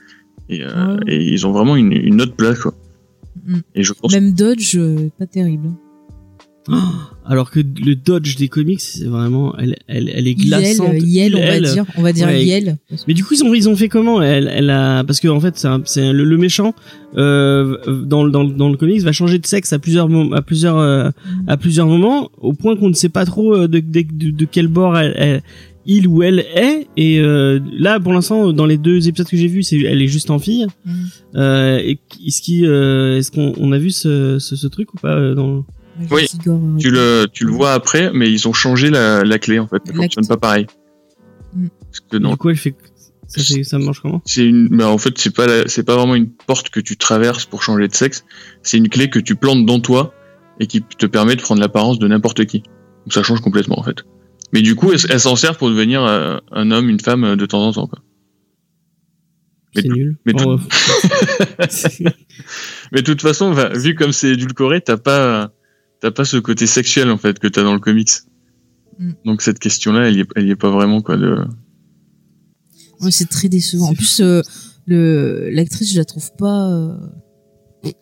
Et, euh, Ouais. et ils ont vraiment une, une autre place, quoi. Mm. Et je pense Même Dodge, euh, pas terrible. alors que le dodge des comics c'est vraiment elle elle elle est glaçante Yel, on va dire, on va dire Ouais. Yel. Mais du coup ils ont ils ont fait comment? Elle elle a parce que en fait c'est le, le méchant euh, dans dans dans le comics va changer de sexe à plusieurs à plusieurs euh, à plusieurs moments au point qu'on ne sait pas trop euh, de de, de, de quel bord elle, elle- il ou elle est et euh, là pour l'instant dans les deux épisodes que j'ai vus c'est elle est juste en fille Mm. euh, et est-ce qu'on on a vu ce, ce ce truc ou pas dans Oui, tu le, tu le vois après, mais ils ont changé la, la clé, en fait. Elle fonctionne pas pareil. Mm. Parce que non, du coup elle fait ça fait ça marche comment c'est une, bah, en fait, c'est pas la- c'est pas vraiment une porte que tu traverses pour changer de sexe. C'est une clé que tu plantes dans toi et qui te permet de prendre l'apparence de n'importe qui. Donc ça change complètement, en fait. Mais du coup, elle, elle s'en sert pour devenir euh, un homme, une femme euh, de temps en temps, quoi. Mais c'est nul mais tout- Oh, Mais de toute façon, vu comme c'est édulcoré, t'as pas, t'as pas ce côté sexuel en fait que t'as dans le comics. Mm. Donc cette question-là, elle y est, elle y est pas vraiment quoi. De... Ouais, c'est très décevant. En plus, euh, le l'actrice, je la trouve pas euh, ouais.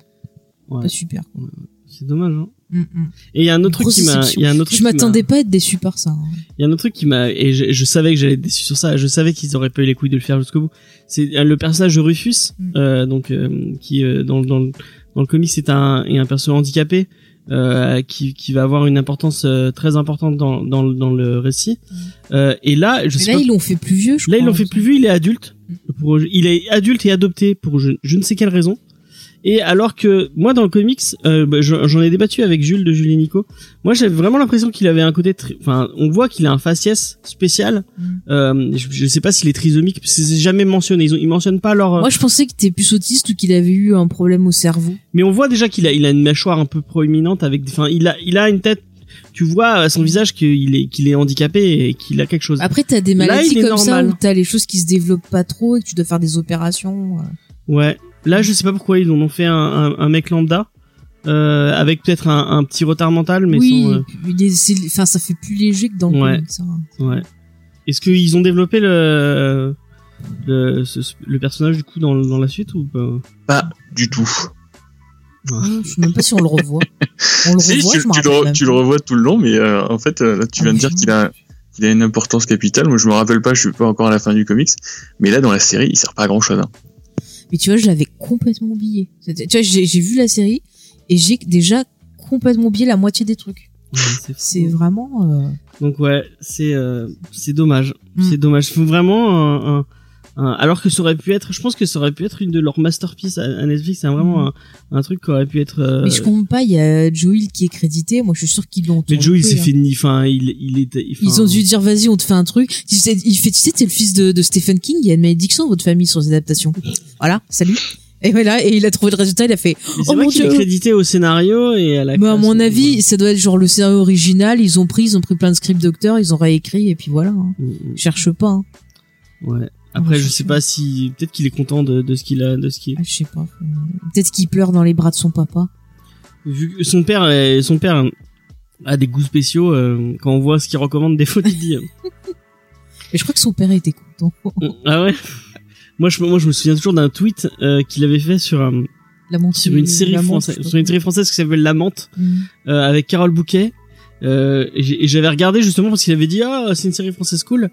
pas super. quoi. c'est dommage hein. Mm, mm. Et il y a un autre truc qui m'a, il y a un autre truc Je m'attendais pas à être déçu par ça. hein. Il y a un autre truc qui m'a, et je, je savais que j'allais être déçu sur ça, je savais qu'ils auraient pas eu les couilles de le faire jusqu'au bout. C'est euh, le personnage de Rufus, Mm. euh, donc, euh, qui, euh, dans, dans, le- dans le comic, c'est un, est un perso handicapé, euh, qui, qui va avoir une importance euh, très importante dans, dans, le- dans le récit. Euh, et là, je Mais sais là, pas, ils l'ont fait plus vieux, je là, ils l'ont fait plus vieux, il est adulte. Pour, il est adulte et adopté pour je, je ne sais quelle raison. Et alors que moi dans le comics, euh, bah, je- j'en ai débattu avec Jules de Jules et Nico. Moi j'avais vraiment l'impression qu'il avait un côté, enfin on voit qu'il a un faciès spécial. Mm. Euh, je, je sais pas s'il est trisomique, c'est jamais mentionné. Ils, ont, ils mentionnent pas leur. Moi, je pensais qu'il était plus autiste ou qu'il avait eu un problème au cerveau. Mais on voit déjà qu'il a, il a une mâchoire un peu proéminente avec, enfin il a, il a une tête. Tu vois à son visage qu'il est, qu'il est handicapé et qu'il a quelque chose. Après, t'as des Là, maladies est comme ça normal. où t'as les choses qui se développent pas trop et que tu dois faire des opérations. euh. Ouais. Là, je sais pas pourquoi ils en ont fait un, un, un mec lambda. Euh, avec peut-être un, un petit retard mental, mais oui, sans, euh, il est- c'est- enfin, ça fait plus léger que dans le Ouais. comics. hein. Ouais. Est-ce qu'ils ont développé le le, ce- le personnage du coup dans, dans la suite ou pas? Pas du tout. Ouais, Je sais même pas si on le revoit. On le Si, revoit, tu, je tu le, tu le revois tout le long, mais euh, en fait, là, tu Ah, viens de mais dire qu'il a, une importance capitale. Moi, je me rappelle pas, je suis pas encore à la fin du comics, mais là, dans la série, il sert pas à grand chose. Mais tu vois, je l'avais complètement oublié. Tu vois, j'ai vu la série et j'ai déjà complètement oublié la moitié des trucs. Ouais, c'est vraiment. euh, Donc ouais, c'est euh, c'est dommage. Mm. C'est dommage. Faut vraiment un, un- un- alors que ça aurait pu être, je pense que ça aurait pu être une de leurs masterpieces à, à Netflix. C'est vraiment un, un truc qui aurait pu être. euh, Mais je compte pas, il y a Joel qui est crédité. Moi, je suis sûr qu'ils l'ont. mais Joe, il s'est hein. fait ni, enfin, il, il était. Ils ont dû dire vas-y on te fait un truc. Tu sais, il fait tu sais c'est le fils de, de Stephen King. Il y a une malédiction dans votre famille sur les adaptations. Voilà, salut. Et voilà, et il a trouvé le résultat. Il a fait. mais Oh mon qu'il est Dieu. crédité au scénario et à la. Mais à mon avis, ça doit être genre le scénario original. Ils ont pris, ils ont pris plein de scripts docteurs, ils ont réécrit et puis voilà. hein. Mm, mm. Cherche pas. hein. Ouais. Après, Ouais, je je sais pas si peut-être qu'il est content de, de ce qu'il a, de ce qu'il. Ah, je sais pas. Peut-être qu'il pleure dans les bras de son papa. Vu que son père, est- son père a des goûts spéciaux. euh, quand on voit ce qu'il recommande, des fois, te dis. euh, Mais je crois que son père était content. ah ouais? Moi, je, moi, je me souviens toujours d'un tweet euh, qu'il avait fait sur sur une série la montre, française, sur une série française qui s'appelle La Menthe, Mm. euh, avec Carole Bouquet. Euh, et j'avais regardé justement parce qu'il avait dit ah c'est une série française cool.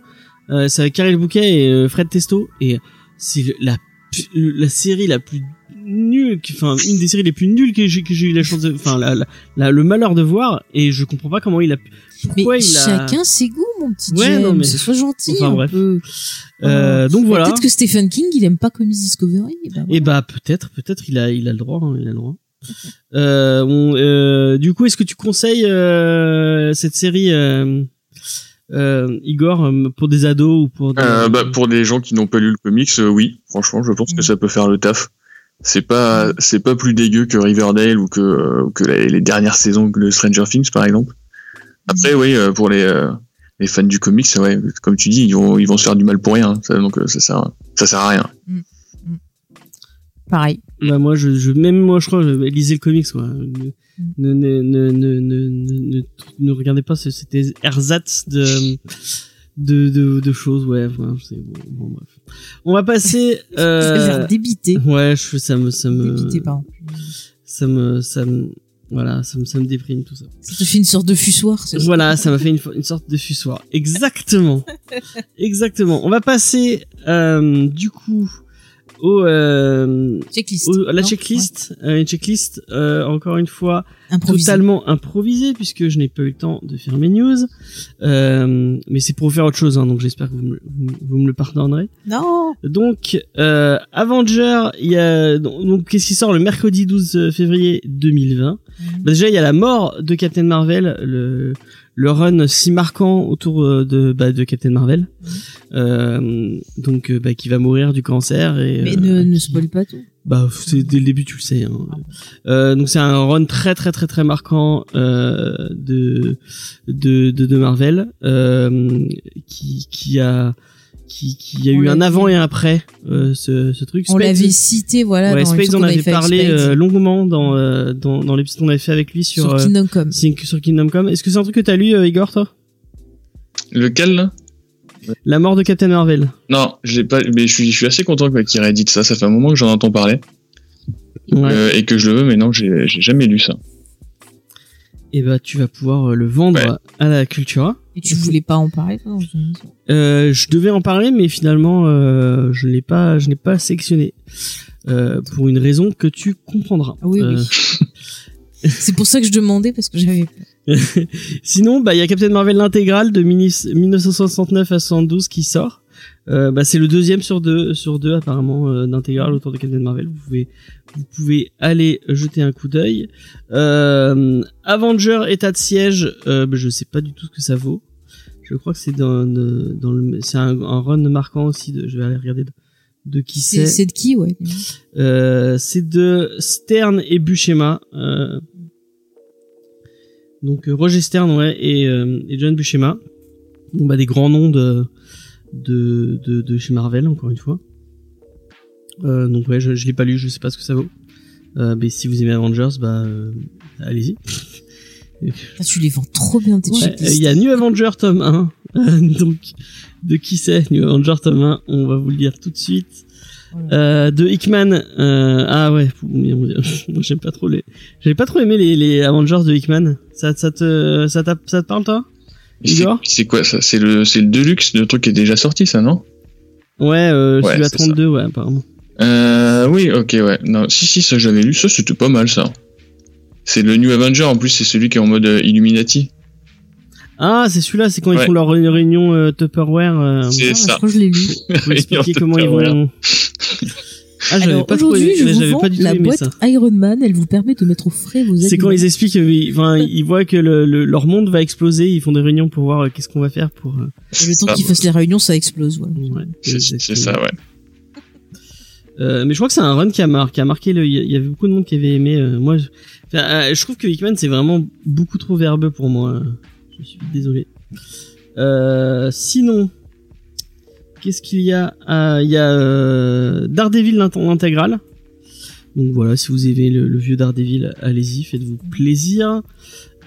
Euh, c'est avec Carole Bouquet et euh, Fred Testo et c'est la la série la plus nulle, enfin une des séries les plus nulles que j'ai que j'ai eu la chance de, enfin la, la- la- le malheur de voir et je comprends pas comment il a Mais il a chacun ses goûts, mon petit Ouais, James. non, mais- Sois gentil Enfin, un bref. peu. Euh, donc voilà. Peut-être que Stephen King, il aime pas Comics Discovery. et ben Et voilà. bah peut-être, peut-être il a, il a le droit, hein, il a le droit. Euh, on- euh, du coup, est-ce que tu conseilles euh, cette série, euh, euh, Igor, pour des ados ou pour des... Euh, bah, pour des gens qui n'ont pas lu le comics, euh, oui, franchement, je pense que ça peut faire le taf. C'est pas, c'est pas plus dégueu que Riverdale ou que, euh, ou que les, les dernières saisons de Stranger Things, par exemple. Après, oui, euh, pour les, euh, les fans du comics, ouais, comme tu dis, ils vont, ils vont se faire du mal pour rien. Ça, donc, euh, ça sert, ça sert à rien. Pareil. Bah moi, je, je, même moi, je crois, je lisais le comics, quoi. Mm. Ne, ne, ne, ne, ne, ne, ne, ne regardez pas, ce- c'était ersatz de, de, de, de choses, ouais. Enfin, c'est bon, bon, bref. On va passer. Ça a Euh, l'air débité. ouais, je, ça me, ça me, Débité, pardon. ça me, ça me, voilà, ça me, ça me déprime tout ça. Ça te fait une sorte de fussoir, c'est ça? Voilà, ça m'a fait une, une sorte de fussoir. Exactement. Exactement. On va passer, euh, du coup, au, euh, Checklist. au- à la Non checklist. Euh, une checklist, euh, encore une fois, Ouais. Improvisé. totalement improvisée puisque je n'ai pas eu le temps de faire mes news. Euh, mais c'est pour faire autre chose, hein, donc j'espère que vous me, vous, vous me le pardonnerez. Non. Donc, euh, Avenger, il y a donc, donc, qu'est-ce qui sort le mercredi 12 février 2020 Mhm. bah Déjà, il y a la mort de Captain Marvel, le le run si marquant autour euh, de bah, de Captain Marvel, euh, donc euh, bah, qui va mourir du cancer et Mais euh, ne, ne qui- spoil pas tout. bah, c'est dès le début, tu le sais. Hein. Euh, donc c'est un run très très très très marquant euh, de, de de de Marvel euh, qui qui a qui qui a On eu un l'avait- avant et un après euh, ce ce truc. On l'avait cité, voilà, ouais, dans l'épisode on qu'on avait avait fait avec parlé euh, longuement dans euh, dans dans l'épisode qu'on avait fait avec lui sur sur euh, Kingdom Come. Sur Kingdom Come. Est-ce que c'est un truc que t'as lu, euh, Igor, toi? Lequel, là? La mort de Captain Marvel. Non, je l'ai pas, mais je suis, je suis assez content qu'il réédite ça. Ça fait un moment que j'en entends parler. Ouais. Euh, et que je le veux, mais non, j'ai jamais lu ça. Et bah tu vas pouvoir euh, le vendre Ouais. à la Cultura. Et tu voulais pas en parler, toi, Euh, je devais en parler, mais finalement, euh, je l'ai pas, je n'ai pas sélectionné euh, pour une raison que tu comprendras. Ah oui, Euh, oui. C'est pour ça que je demandais, parce que j'avais Sinon, bah il y a Captain Marvel l'intégrale de mini- 1969 à 72 qui sort. Euh, bah c'est le deuxième sur deux sur deux apparemment euh, d'intégrale autour de Captain Marvel. Vous pouvez vous pouvez aller jeter un coup d'œil. Euh, Avenger état de siège, euh, bah, je sais pas du tout ce que ça vaut. Je crois que c'est dans dans le c'est un, un run marquant aussi. De, je vais aller regarder de, de qui C'est c'est. de qui, ouais? Euh, c'est de Stern et Buscema. Donc Roger Stern ouais et, et John Buscema. Bon bah des grands noms de de de, de chez Marvel encore une fois. Euh, donc ouais je, je l'ai pas lu je sais pas ce que ça vaut. Euh, mais si vous aimez Avengers bah euh, allez-y. Ah, tu les vends trop bien, tes Ouais, checklists. Il y a New Avenger tome 1. donc de qui c'est New Avenger tome 1 On va vous le dire tout de suite. Euh, de Hickman. Euh, ah ouais, moi j'aime pas trop les. J'avais pas trop aimé les, les Avengers de Hickman. Ça, ça te, ça, ça te parle toi? C'est- quoi ça? C'est le, c'est le Deluxe, le truc qui est déjà sorti, ça, non? Ouais, euh, Ouais, celui à c'est ça. 32, ouais, apparemment. Euh, oui, ok, ouais. Non, si, si, ça j'avais lu, ça c'était pas mal ça. C'est le New Avenger, en plus c'est celui qui est en mode euh, Illuminati. Ah, c'est celui-là, c'est quand ils font leur ré- réunion euh, Tupperware euh, C'est Ah, ça. Je crois que je l'ai lu. pour expliquer comment ils vont. Ah, j'avais pas trop aujourd'hui, aimé, je vous vends pas du tout la aimé boîte ça. Iron Man. Elle vous permet de mettre au frais vos C'est quand ils expliquent, euh, ils- enfin, ils voient que le, le- leur monde va exploser, ils font des réunions pour voir euh, qu'est-ce qu'on va faire pour. euh, Et le temps qu'ils fassent les réunions, ça explose. Ouais, C'est c'est exactement. ça, ouais. Euh, mais je crois que c'est un run qui a, mar- qui a marqué le. Il y avait beaucoup de monde qui avait aimé. euh, moi, je, enfin, euh, je trouve que Hickman c'est vraiment beaucoup trop verbeux pour moi. Je suis désolé. Euh, sinon, qu'est-ce qu'il y a Ah, Il y a euh, Daredevil l'int- l'intégrale. Donc voilà, si vous aimez le, le vieux Daredevil, allez-y, faites-vous plaisir.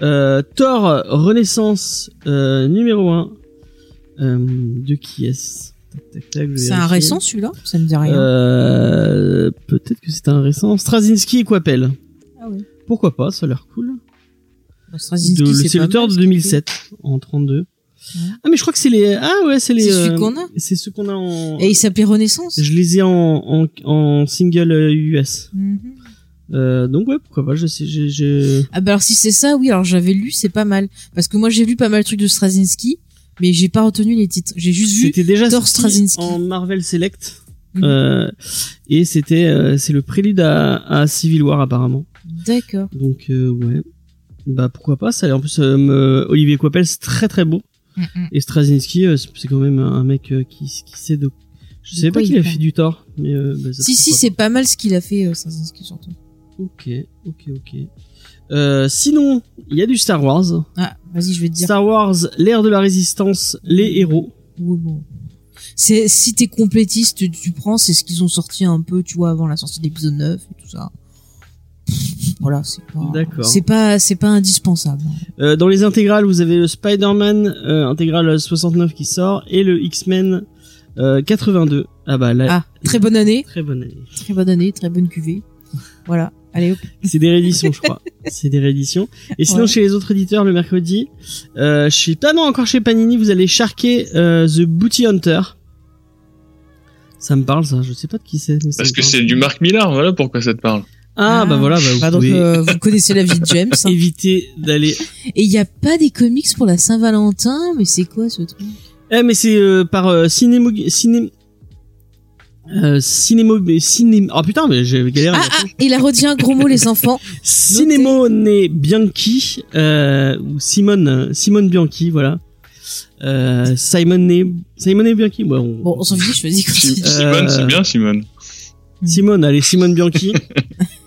Euh, Thor Renaissance euh, numéro 1 euh, de qui est-ce? C'est un récent celui-là? Ça me dit rien. Euh, peut-être que c'est un récent. Straczynski et Coppel. Ah ouais. Pourquoi pas, ça a l'air cool. Bah, c'est l'auteur de ce qu'il 2007, en 32. Ah mais je crois que c'est les ah ouais c'est les C'est celui euh, qu'on a. c'est ceux qu'on a en Et il s'appelait Renaissance. je les ai en en, en single euh, US. Mhm. Euh, donc ouais pourquoi pas je sais j'ai Ah bah alors si c'est ça, oui, alors j'avais lu, c'est pas mal. Parce que moi j'ai lu pas mal de trucs de Straczynski, mais j'ai pas retenu les titres. J'ai juste vu. c'était déjà Thor Straczynski. en Marvel Select Mhm. euh, et c'était euh, c'est le prélude à, à Civil War apparemment. D'accord. Donc euh, ouais. Bah pourquoi pas ça en plus euh, Olivier Coipel c'est très très beau Mhm. et Straczynski euh, c'est quand même un mec euh, qui qui sait de je De savais pas qu'il il a fait du tort mais euh, bah, ça, Si si, c'est pas mal ce qu'il a fait, Straczynski surtout. OK, OK, OK. Euh, sinon, il y a du Star Wars. Ah, vas-y, je vais te dire. Star Wars, l'ère de la résistance, les héros. Oui, bon. C'est si t'es complétiste, tu, tu prends, c'est ce qu'ils ont sorti un peu, tu vois, avant la sortie de l'épisode 9 et tout ça. Voilà, c'est pas. D'accord. C'est pas, c'est pas indispensable. Euh, dans les intégrales, vous avez le Spider-Man euh, intégral 69 qui sort et le X-Men euh, 82. Ah bah là, Ah, très bonne année, très bonne année. très bonne année, très bonne cuvée. Voilà. Allez hop. C'est des rééditions, je crois. C'est des rééditions. Et sinon, Ouais. chez les autres éditeurs, le mercredi, euh, chez, ah non, encore chez Panini, vous allez charquer euh, The Booty Hunter. Ça me parle, ça. Je sais pas de qui c'est. Parce que c'est du Marc Millar, voilà pourquoi ça te parle. Ah, bah voilà, bah, vous Bah, donc, pouvez euh, vous connaissez la vie de James. hein. éviter d'aller. Et il y a pas des comics pour la Saint-Valentin, mais c'est quoi ce truc? Eh, mais c'est euh, par euh, Cinémo... Ciné... Euh, cinémo... Ciné... Oh putain, mais j'ai galéré. Ah, ah, il a redit un gros mot, les enfants. Simone Bianchi, euh, ou Simone, Simone Bianchi, voilà. Euh, Simone, Simone Bianchi, ouais, on- Bon, on s'en fiche, vas-y. Simone, c'est bien Simone. Simone, allez, Simone Bianchi.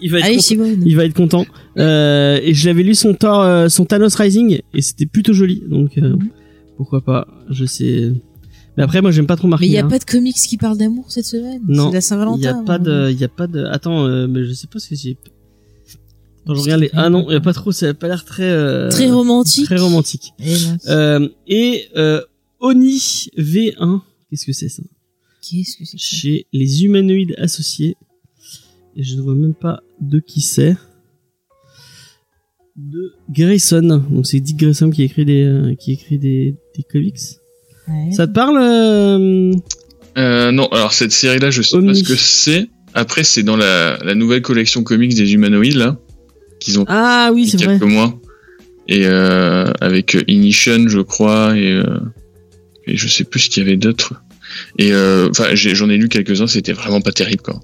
il va être Allez, content. Il va être content. Euh, et je l'avais lu son Thor, euh, son Thanos Rising, et c'était plutôt joli, donc euh, Mhm. pourquoi pas. Je sais. Mais après, moi, j'aime pas trop Marc Mais il y a Millar. pas de comics qui parlent d'amour cette semaine. Non, C'est la Saint-Valentin. Il y a pas hein. de, il y a pas de. Attends, euh, mais je sais pas ce que c'est. Attends, je regarde les. Ah non, il y a pas trop. Ça a pas l'air très. euh, Très romantique. Très romantique. Eh mince. Euh, et euh, Oni V1, qu'est-ce que c'est ça? Qu'est-ce que c'est Chez les humanoïdes associés. Et je ne vois même pas de qui c'est. De Grayson. Donc c'est Dick Grayson qui écrit des, euh, qui écrit des, des comics. Ouais. Ça te parle euh, Euh, non, alors cette série-là, je sais Omni. pas ce que c'est. Après, c'est dans la, la nouvelle collection comics des humanoïdes, là, qu'ils ont Ah oui, il y c'est a vrai. quelques mois. Et euh, avec euh, Ignition, je crois, et, euh, et je sais plus ce qu'il y avait d'autre. Et euh, enfin, j'en ai lu quelques-uns, c'était vraiment pas terrible, quoi.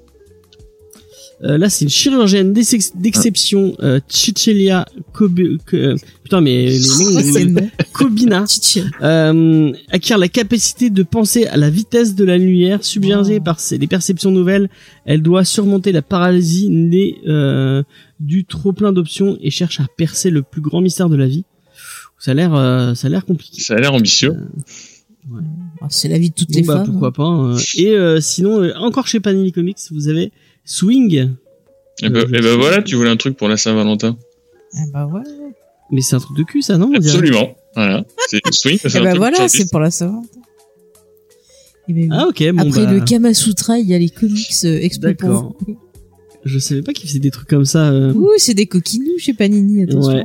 Euh, là, c'est une chirurgienne d'ex- d'exception, euh, Chichelia Kobe, euh, putain, mais les Oh, noms. Kobina, euh, acquiert la capacité de penser à la vitesse de la lumière, submergée Wow. par ses, des perceptions nouvelles. Elle doit surmonter la paralysie née euh, du trop plein d'options et cherche à percer le plus grand mystère de la vie. Ça a l'air, euh, ça a l'air compliqué. Ça a l'air ambitieux. Ah, C'est la vie de toutes Bon, les bah, femmes. pourquoi pas. hein. Et euh, sinon, euh, encore chez Panini Comics, vous avez Swing, Et ben, et ben voilà, tu voulais un truc pour la Saint-Valentin. Eh bah voilà. mais c'est un truc de cul, ça, non Absolument. Voilà. C'est Swing, Eh un bah voilà, c'est pour la Saint-Valentin. Eh ben oui. Ah ok, bon Après bah, le Kama Sutra, il y a les comics euh, expo D'accord. pour vous. je savais pas qu'il faisait des trucs comme ça. euh. Ouh, c'est des coquinous chez Panini, attention. Ouais.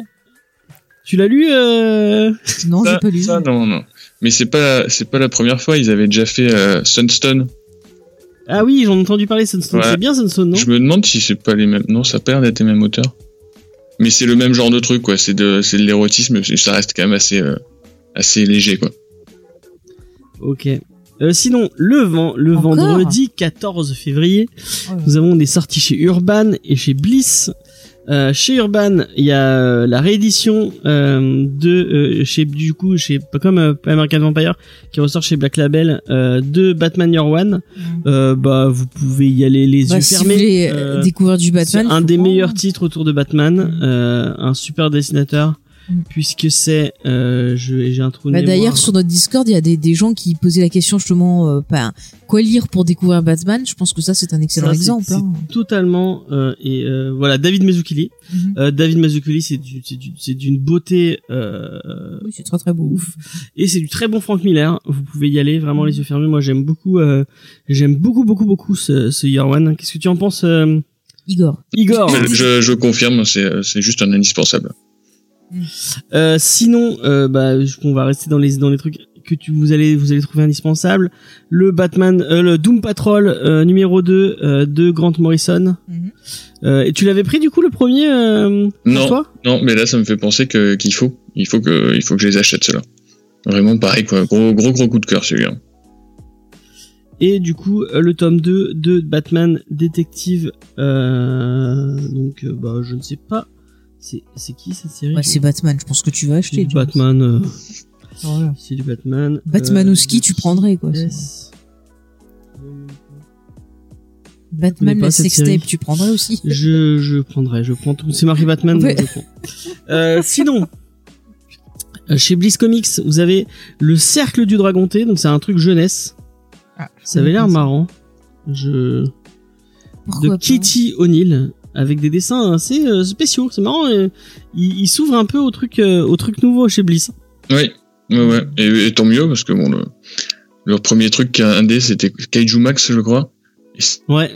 Tu l'as lu euh... Non, j'ai pas lu. ça, non, non. Mais c'est pas, c'est pas la première fois. Ils avaient déjà fait euh, Sunstone. Ah oui, j'en ai entendu parler. Sunstone, Ouais. c'est bien Sunstone, non Je me demande si c'est pas les mêmes. Non, ça a pas l'air d'être les mêmes auteurs. Mais c'est le même genre de truc, quoi. C'est de, c'est de l'érotisme. mais Ça reste quand même assez, euh, assez léger, quoi. Ok. Euh, sinon, le, vent, le Encore? vendredi 14 février, Oh nous avons des sorties chez Urban et chez Bliss. Euh, chez Urban, il y a euh, la réédition euh, de euh, chez du coup chez comme euh, American Vampire qui ressort chez Black Label euh, de Batman Year One. Mm. Euh, bah vous pouvez y aller les Bah, yeux si vous fermés. Euh, découvrir du Batman, un des prendre. meilleurs titres autour de Batman, Mm. euh, un super dessinateur, Mm. puisque c'est, euh, je- j'ai un trou Bah. D'ailleurs, sur notre Discord, il y a des, des gens qui posaient la question justement, euh, pas, quoi lire pour découvrir Batman. Je pense que ça, c'est un excellent Ça, exemple. hein. totalement euh, et euh, voilà David Mazzucchelli. Euh, David Mazzucchelli, c'est du, c'est du- c'est d'une beauté euh, Oui, c'est très très beau. ouf et c'est du très bon Frank Miller. Vous pouvez y aller vraiment les yeux fermés. Moi, j'aime beaucoup, euh, j'aime beaucoup beaucoup beaucoup ce, ce Year One. Qu'est-ce que tu en penses, euh, Igor. Igor Je, je confirme, c'est, c'est juste un indispensable. Euh, sinon, euh, bah, on va rester dans les dans les trucs que tu vous allez vous allez trouver indispensables. Le Batman, euh, le Doom Patrol euh, numéro 2 euh, de Grant Morrison. Mhm. Euh, et tu l'avais pris du coup le premier euh, pour Non. toi? Non, mais là, ça me fait penser que qu'il faut, il faut que, il faut que je les achète ceux-là. Vraiment pareil quoi, gros gros gros coup de cœur celui-là. Et du coup euh, le tome 2 de Batman Détective. Euh, donc bah je ne sais pas. C'est qui cette série Ouais, c'est Batman, je pense que tu vas acheter. du tu vois. Batman. euh, Voilà. c'est du Batman. Batmanowski, Euh, tu prendrais, quoi. yes. Batman, la sextape, tu prendrais aussi. Je, je prendrai, je prends tout. C'est marqué Batman, Ouais. donc je prends. Euh, sinon, euh, chez Bliss Comics, vous avez le Cercle du Dragon T, donc c'est un truc jeunesse. Ah, Ça avait l'air marrant. Je... Pourquoi de Kitty O'Neill avec des dessins assez euh, spéciaux. C'est marrant. euh, il il s'ouvre un peu au truc, euh, au truc nouveau chez Bliss. Oui, ouais, ouais. Et, et tant mieux parce que bon, le, leur premier truc qui a indé, c'était Kaiju Max, je crois. Et Ouais.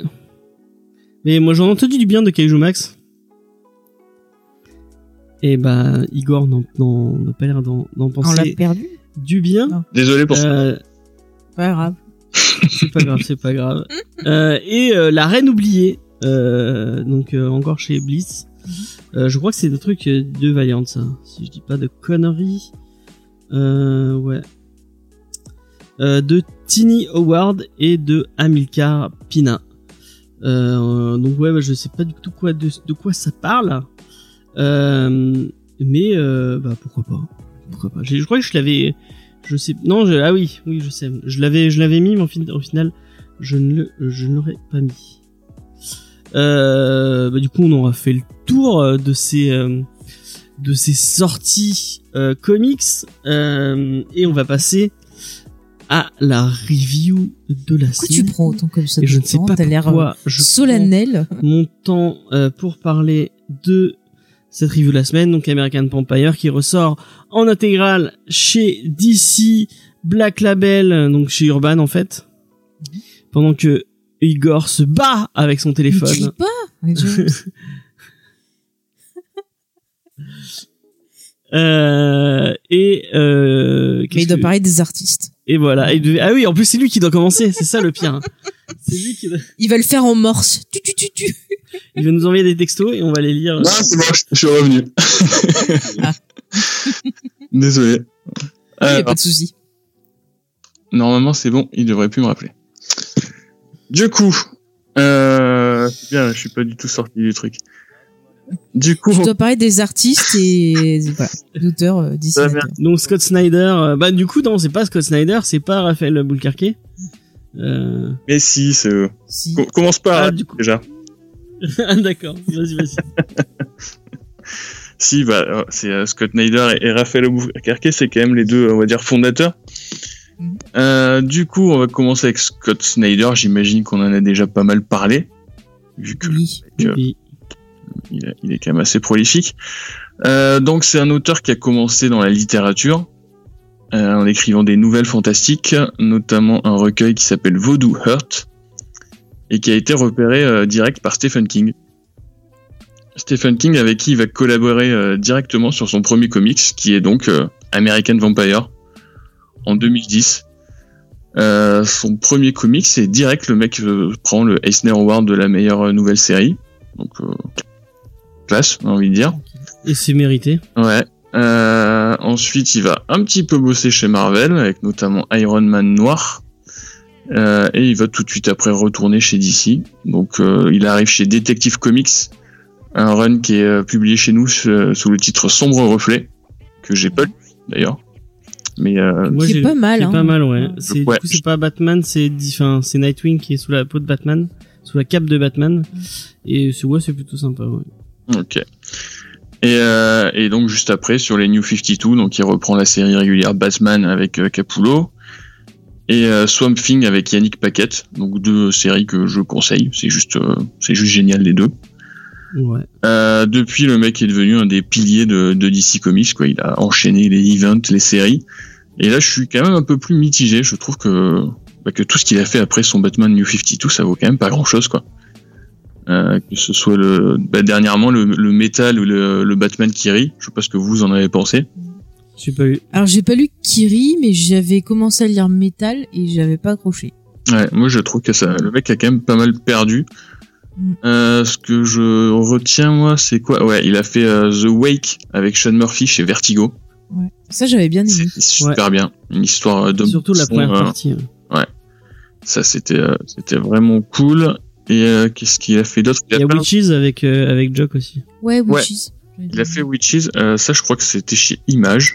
Mais moi j'en ai entendu du bien de Kaiju Max. Et bah Igor n'en- n'en- n'a pas l'air d'en d'en On l'a penser perdu du bien. Non. Désolé pour ça. Euh, Pas grave. c'est pas grave, c'est pas grave. Euh, et euh, la reine oubliée, donc euh, encore chez Bliss. Euh, je crois que c'est des trucs euh, de Valiant, ça. Si je dis pas de conneries. Euh, ouais. Euh, de Tini Howard et de Amilcar Pina. Euh, donc ouais, bah, je sais pas du tout quoi de, de quoi ça parle. Euh, mais euh, bah pourquoi pas. Pourquoi pas. J'ai- Je crois que je l'avais je sais non je, ah oui oui je sais je l'avais je l'avais mis mais au, fin- au final je ne le je ne l'aurais pas mis euh, bah, du coup on aura fait le tour euh, de ces euh, de ces sorties euh, comics. Euh, et on va passer à la review de la Pourquoi tu semaine prends autant comme ça et je ne sais temps pas l'air pourquoi je prends solennel. mon temps euh, pour parler de cette review de la semaine, donc American Vampire, qui ressort en intégrale chez DC, Black Label, donc chez Urban en fait, pendant que Igor se bat avec son téléphone. lis pas Euh, et euh, Mais il doit que- parler des artistes. et voilà. Il devait- Ah oui, en plus c'est lui qui doit commencer. C'est ça le pire. hein. C'est lui qui. doit- Il va le faire en morse. Tu, tu, tu, tu. Il va nous envoyer des textos et on va les lire. Non, c'est bon, je, suis revenu. Ah. Désolé. Il y a pas de souci. normalement, c'est bon, il devrait plus me rappeler. Du coup, euh, c'est bien, je suis pas du tout sorti du truc. Du coup, Tu dois parler des artistes et voilà, d'auteurs euh, dessinateurs. Donc Scott Snyder, euh, bah du coup non, c'est pas Scott Snyder, c'est pas Raphaël Boulkarké. Euh... mais si, c'est eux. Si. Co- commence pas Ah, du coup. déjà. ah, D'accord, vas-y, vas-y. Si, bah, euh, c'est euh, Scott Snyder et, et Raphaël Albuquerque, c'est quand même les deux, on va dire, fondateurs. Euh, du coup, on va commencer avec Scott Snyder. J'imagine qu'on en a déjà pas mal parlé, vu que Oui. que- Oui. il, est- il est quand même assez prolifique. Euh, donc, c'est un auteur qui a commencé dans la littérature, euh, en écrivant des nouvelles fantastiques, notamment un recueil qui s'appelle Voodoo Hurt, et qui a été repéré euh, direct par Stephen King. Stephen King avec qui il va collaborer euh, directement sur son premier comics, qui est donc euh, American Vampire, en 2010. Euh, son premier comics, c'est direct le mec euh, prend le Eisner Award de la meilleure euh, nouvelle série. Donc, euh, classe, j'ai envie de dire. Et c'est mérité. Ouais. Euh, ensuite, il va un petit peu bosser chez Marvel, avec notamment Iron Man Noir. Euh, et il va tout de suite après retourner chez DC. Donc, euh, il arrive chez Detective Comics, un run qui est publié chez nous sous le titre Sombre Reflet, que j'ai pas lu d'ailleurs. Mais euh, Moi, Qui est j'ai- pas mal, qui est hein. pas mal, ouais. C'est Ouais. du coup c'est pas Batman, c'est c'est Nightwing qui est sous la peau de Batman, sous la cape de Batman. Et c'est ouais, c'est plutôt sympa. Ouais. Ok. Et, euh, et donc juste après sur les New 52, donc il reprend la série régulière Batman avec euh, Capullo et euh, Swamp Thing avec Yannick Paquette, donc deux séries que je conseille. C'est juste, euh, c'est juste génial les deux. Ouais. Euh, depuis, le mec est devenu un des piliers de, de DC Comics. Quoi. Il a enchaîné les events, les séries. Et là, je suis quand même un peu plus mitigé. Je trouve que, bah, que tout ce qu'il a fait après son Batman New 52, ça vaut quand même pas grand-chose. quoi. Euh, que ce soit le bah, dernièrement le, le Metal ou le, le Batman qui rit. Je sais pas ce que vous en avez pensé. J'ai pas eu. Alors j'ai pas lu Kiri, mais j'avais commencé à lire Metal et j'avais pas accroché. Ouais, moi je trouve que ça, le mec a quand même pas mal perdu. Euh, ce que je retiens moi, c'est quoi? Ouais, il a fait euh, The Wake avec Sean Murphy chez Vertigo. Ouais. Ça j'avais bien aimé. Super bien, une histoire d'homme. Surtout la première euh, partie. hein. Ça c'était euh, c'était vraiment cool. Et euh, qu'est-ce qu'il a fait d'autre? Il y a plein- Witches avec euh, avec Jock aussi. Ouais, Ouais. Witches. Il a fait Witches, euh, ça je crois que c'était chez Image.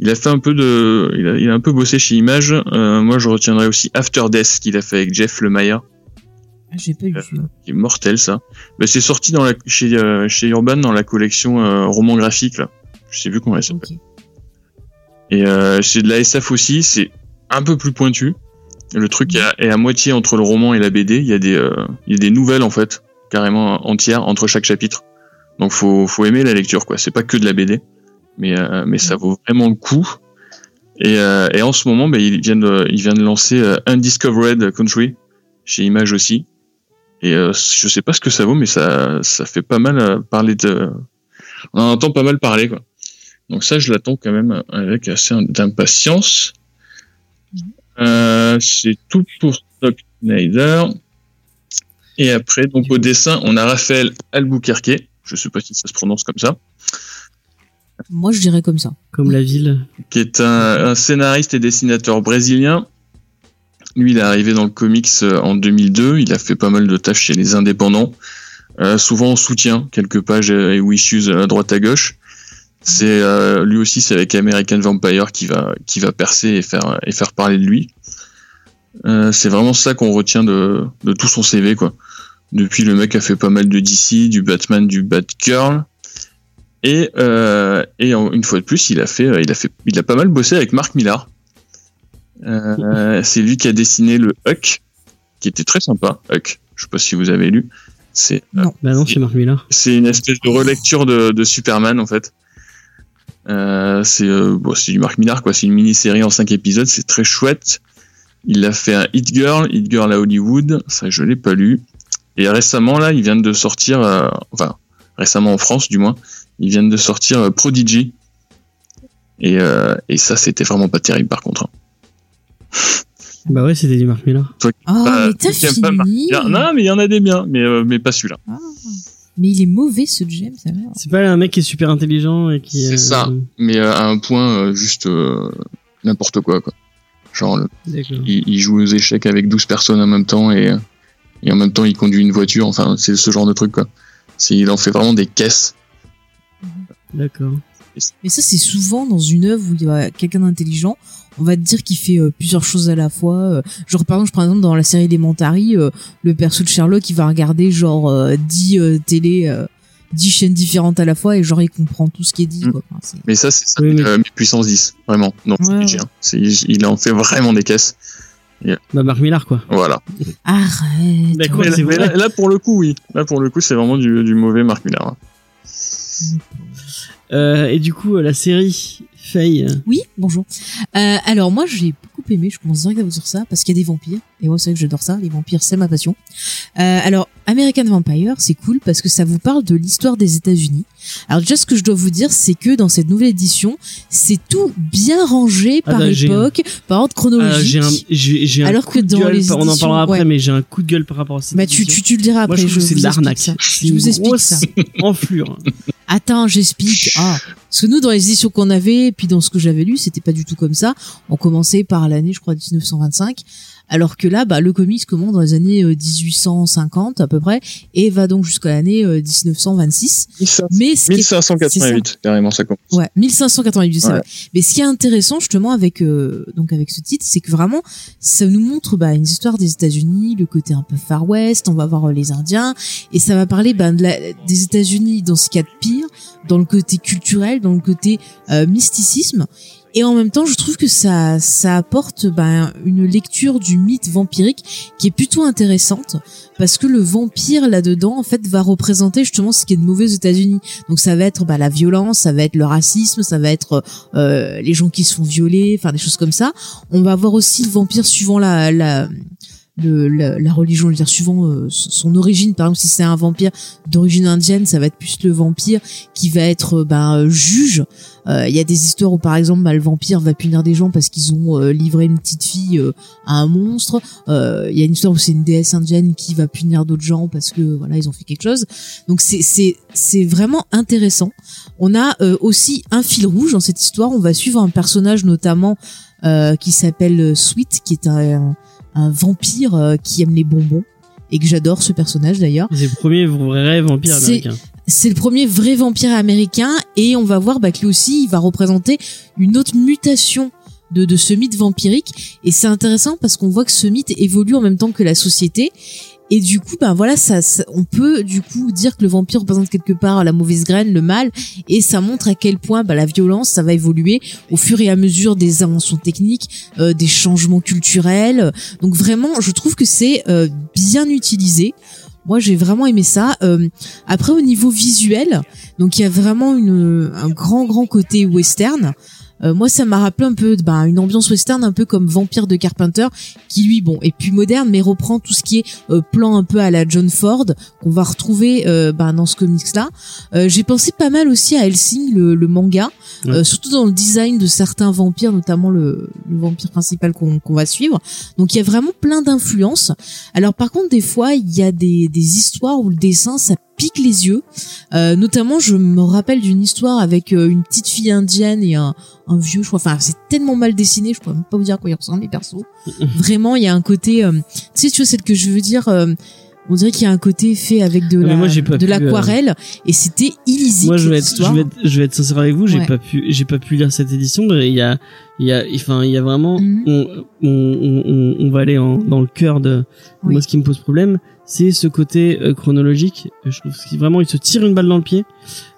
Il a fait un peu de, il a, il a un peu bossé chez Image. Euh, moi je retiendrai aussi After Death qu'il a fait avec Jeff Lemire, j'ai pas celui-là. qui est mortel ça. Ben, c'est sorti dans la, chez euh, chez Urban dans la collection euh, roman graphique là. Je sais plus comment elle s'appelle. Ok. Et euh, c'est de la SF aussi, c'est un peu plus pointu. Le truc est à, est à moitié entre le roman et la BD. Il y a des, euh, il y a des nouvelles en fait, carrément entières entre chaque chapitre. Donc faut, faut aimer la lecture quoi. C'est pas que de la BD, mais euh, mais ça vaut vraiment le coup. Et, euh, et en ce moment, bah, il vient de, il vient de lancer euh, Undiscovered Country chez Image aussi. Et euh, je sais pas ce que ça vaut, mais ça, ça fait pas mal euh, parler de, on en entend pas mal parler quoi. Donc ça, je l'attends quand même avec assez d'impatience. Euh, c'est tout pour Doc Snyder. Et après, donc au dessin, on a Raphaël Albuquerque. Je sais pas si ça se prononce comme ça. Moi je dirais comme ça. Comme la ville. Qui est un, un scénariste et dessinateur brésilien. Lui, il est arrivé dans le comics euh, en 2002. Il a fait pas mal de tâches chez les indépendants. Euh, souvent en soutien, quelques pages euh, et wishes à droite à gauche. C'est lui aussi, c'est avec American Vampire qui va percer et faire parler de lui. C'est vraiment ça qu'on retient de, tout son CV. Depuis le mec a fait pas mal de DC, du Batman, du Batgirl. Et et une fois de plus, il a fait il a fait il a pas mal bossé avec Mark Millar. Euh, c'est lui qui a dessiné le Huck, qui était très sympa. Huck, je sais pas si vous avez lu. C'est Bah non, c'est Mark Millar. c'est une espèce de relecture de, de Superman en fait. Euh, c'est euh, bon, c'est du Mark Millar quoi. C'est une mini-série en cinq épisodes. C'est très chouette. Il a fait un Hit Girl, Hit Girl à Hollywood. Ça, je l'ai pas lu. Et récemment là, ils viennent de sortir, euh, enfin récemment en France du moins, ils viennent de sortir euh, Prodigy. Et, euh, et ça, c'était vraiment pas terrible par contre. hein. Bah ouais, c'était du Mark Millar. Oh, Bah, mais t'as fini. Non, mais il y en a des biens, mais euh, mais pas celui-là. Ah. Mais il est mauvais ce James alors. C'est pas un mec qui est super intelligent et qui. C'est euh, ça. Mais euh, à un point juste euh, n'importe quoi quoi. Genre le- il, il joue aux échecs avec 12 personnes en même temps et, et en même temps il conduit une voiture. Enfin, c'est ce genre de truc quoi. C'est, il en fait vraiment des caisses. D'accord. Mais ça, c'est souvent dans une œuvre où il y a quelqu'un d'intelligent. On va te dire qu'il fait euh, plusieurs choses à la fois. euh, genre, par exemple, je prends un exemple dans la série Elementary, euh, le perso de Sherlock, il va regarder genre euh, 10 euh, télé, euh, 10 chaînes différentes à la fois et genre il comprend tout ce qui est dit. Mm. Quoi. Enfin, c'est- Mais ça, c'est ça, Oui, mais- euh, puissance 10, vraiment. Non, Ouais, hein. C'est- il, en fait vraiment des caisses. Bah Mark Millar quoi. Voilà. Arrête. Là, là, pour le coup, oui. Là, pour le coup, c'est vraiment du, du mauvais Marc Millar. hein. Euh, et du coup, euh, la série Faye. Oui, bonjour. Euh, alors moi j'ai beaucoup aimé, je commence direct à vous dire ça, parce qu'il y a des vampires, et moi c'est vrai que j'adore ça, les vampires c'est ma passion. Euh, alors American Vampire, c'est cool parce que ça vous parle de l'histoire des États-Unis. Alors déjà ce que je dois vous dire, c'est que dans cette nouvelle édition, c'est tout bien rangé Ah par bah, époque, par ordre Ah, chronologique. j'ai un, un Alors coup que de dans gueule, les on en éditions, parlera après, ouais. mais j'ai un coup de gueule par rapport à cette bah tu, édition. tu, tu le diras Moi, après. je trouve que c'est vous de l'arnaque. Je vous explique ça. enflure. Attends, j'explique. Ah, parce que nous, dans les éditions qu'on avait, puis dans ce que j'avais lu, c'était pas du tout comme ça. On commençait par l'année, je crois, 1925. Alors que là, bah, le comics commence dans les années euh, 1850 à peu près, et va donc jusqu'à l'année euh, 1926. Mais ce qui est- 1588, carrément, ça commence. Ouais, 1588, c'est Ouais. vrai. Mais ce qui est intéressant justement avec euh, donc avec ce titre, c'est que vraiment ça nous montre bah, une histoire des États-Unis, le côté un peu Far West. On va voir euh, les Indiens et ça va parler bah, de la- des États-Unis dans ce qu'il y a de pire, dans le côté culturel, dans le côté euh, mysticisme. Et en même temps, je trouve que ça ça apporte bah, une lecture du mythe vampirique qui est plutôt intéressante parce que le vampire là-dedans en fait va représenter justement ce qui est de mauvais aux États-Unis. Donc ça va être bah, la violence, ça va être le racisme, ça va être euh, les gens qui se font violer, enfin des choses comme ça. On va avoir aussi le vampire suivant la, la le, la, la religion, je veux dire, suivant euh, son origine. Par exemple, si c'est un vampire d'origine indienne, ça va être plus le vampire qui va être euh, ben, juge. Euh, Il y a des histoires où, par exemple, bah, le vampire va punir des gens parce qu'ils ont euh, livré une petite fille euh, à un monstre. Il y a une histoire où c'est une déesse indienne qui va punir d'autres gens parce que voilà, ils ont fait quelque chose. Donc c'est c'est c'est vraiment intéressant. On a aussi un fil rouge dans cette histoire. On va suivre un personnage notamment qui s'appelle Sweet, qui est un un vampire euh, qui aime les bonbons et que j'adore ce personnage d'ailleurs. C'est le premier vrai vampire américain. C'est le premier vrai vampire américain et on va voir bah, que lui aussi il va représenter une autre mutation de, de ce mythe vampirique et c'est intéressant parce qu'on voit que ce mythe évolue en même temps que la société et du coup, ben voilà, ça, on peut du coup dire que le vampire représente quelque part la mauvaise graine, le mal, et ça montre à quel point ben, la violence, ça va évoluer au fur et à mesure des inventions techniques, euh, des changements culturels. Donc vraiment, je trouve que c'est euh, bien utilisé. Moi, j'ai vraiment aimé ça. Euh, après, au niveau visuel, donc il y a vraiment un grand, grand côté western. Euh, moi, ça m'a rappelé un peu bah, une ambiance western, un peu comme Vampire de Carpenter, qui lui, bon, est plus moderne, mais reprend tout ce qui est euh, plan un peu à la John Ford qu'on va retrouver euh, bah, dans ce comics-là. J'ai pensé pas mal aussi à Helsing, le, le manga, surtout dans le design de certains vampires, notamment le, le vampire principal qu'on va suivre. Donc il y a vraiment plein d'influences. Alors par contre, des fois, il y a des, des histoires où le dessin, ça pique les yeux. Euh, notamment, je me rappelle d'une histoire avec euh, une petite fille indienne et un, un vieux, je crois. Enfin, c'est tellement mal dessiné, je pourrais même pas vous dire à quoi ils ressemblent les persos. Vraiment, il y a un côté, euh, tu sais, tu vois, celle que je veux dire. on dirait qu'il y a un côté fait avec de la, de l'aquarelle et c'était illisible. Moi, je vais être, je vais être, je vais être sincère avec vous, j'ai pas pu, j'ai pas pu lire cette édition. Il y a, il y a, enfin, il y a vraiment, mhm. on, on, on, on, va aller en, dans le cœur de moi, ce qui me pose problème c'est ce côté euh, chronologique. Je trouve vraiment il se tire une balle dans le pied.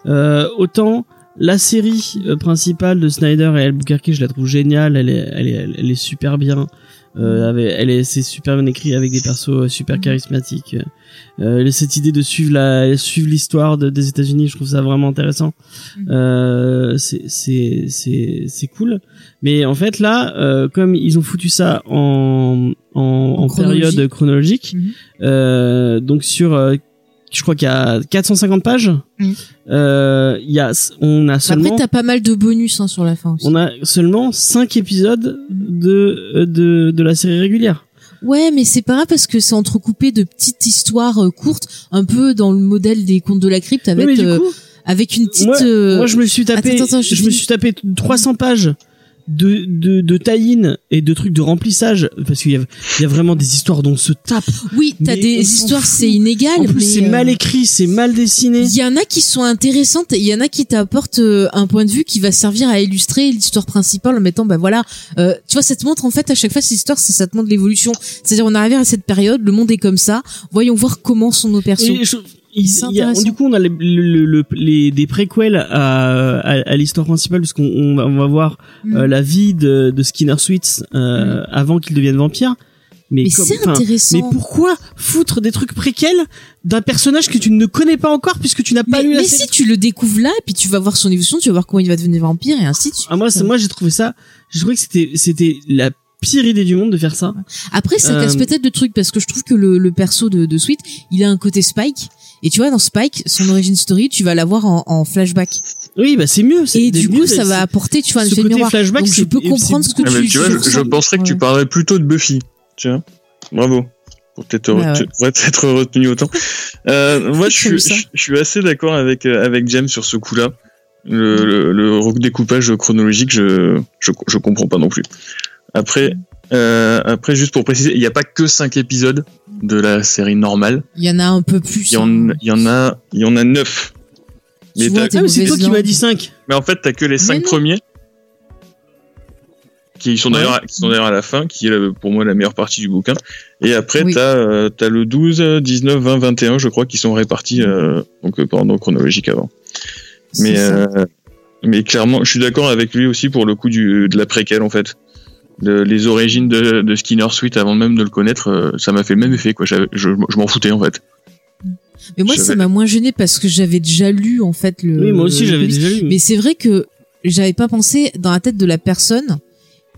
Euh, autant la série euh, principale de Snyder et Albuquerque, je la trouve géniale. Elle est, elle est super bien. Euh, elle est, c'est super bien écrit avec des persos super charismatiques. Euh, cette idée de suivre la, suivre l'histoire des États-Unis, je trouve ça vraiment intéressant. Mhm. Euh, c'est, c'est, c'est, c'est cool. Mais en fait là, euh, comme ils ont foutu ça en, en, en, période chronologique, mhm. euh, donc sur euh, je crois qu'il y a 450 pages. Euh, il y a, on a seulement. Après, t'as pas mal de bonus hein, sur la fin aussi. On a seulement 5 épisodes de, de, de la série régulière. Ouais, mais c'est pas grave parce que c'est entrecoupé de petites histoires euh, courtes, un peu dans le modèle des contes de la crypte avec, euh, avec une petite. Moi, je me suis tapé, je me suis tapé 300 pages de de, de tie et de trucs de remplissage parce qu'il y a, il y a vraiment des histoires dont on se tape. Oui, t'as des histoires c'est inégal. En plus c'est mal euh, écrit, c'est mal dessiné. Il y en a qui sont intéressantes, il y en a qui t'apportent euh, un point de vue qui va servir à illustrer l'histoire principale en mettant bah voilà, euh, tu vois ça te montre en fait à chaque fois cette histoire ça, te montre l'évolution. C'est-à-dire on arrive à cette période, le monde est comme ça, voyons voir comment sont nos persos du coup, on a les, les, des préquels à, à, l'histoire principale, parce qu'on on va voir mm. euh, la vie de, de Skinner Sweets euh, mm. avant qu'il devienne vampire. Mais, mais c'est intéressant. Mais pourquoi foutre des trucs préquels d'un personnage que tu ne connais pas encore puisque tu n'as pas lu la Mais si tu le découvres là, et puis tu vas voir son évolution, tu vas voir comment il va devenir vampire et ainsi de suite. Ah moi, moi j'ai trouvé ça, j'ai trouvé que c'était c'était la pire idée du monde de faire ça. Après, ça casse euh, peut-être de trucs parce que je trouve que le, le perso de, de Sweet, il a un côté Spike et tu vois, dans Spike, son origin story, tu vas l'avoir en, en flashback. Oui, bah c'est mieux. Et du coup, ça va apporter, tu vois, un effet miroir. Flashback, Donc je peux comprendre ce que ah, tu, tu vois, je, penserais que tu parlerais plutôt de Buffy. Tiens, bravo. Pour peut-être bah être retenu autant. Euh, moi, je suis, je, suis assez d'accord avec euh, avec James sur ce coup-là. Le, le, le redécoupage chronologique, je, je je comprends pas non plus. Après, euh, après, juste pour préciser, il n'y a pas que 5 épisodes de la série normale. Il y en a un peu plus. Il y en, il y en a, il y en a 9. Mais ah, c'est toi qui m'as dit 5. Mais en fait, t'as que les 5 premiers. Qui sont d'ailleurs, qui sont d'ailleurs à la fin, qui est pour moi la meilleure partie du bouquin. Et après, t'as, euh, t'as le 12, 19, 20, 21, je crois, qui sont répartis, euh, donc, euh, pendant chronologique avant. Mais, euh, mais clairement, je suis d'accord avec lui aussi pour le coup du, de la préquelle, en fait les origines de, de, Skinner Sweet avant même de le connaître, euh, ça m'a fait le même effet. Quoi. Je, je, m'en foutais en fait. Mais moi, ça m'a moins gêné parce que j'avais déjà lu en fait le. Oui, moi aussi j'avais déjà lu. Mais c'est vrai que j'avais pas pensé dans la tête de la personne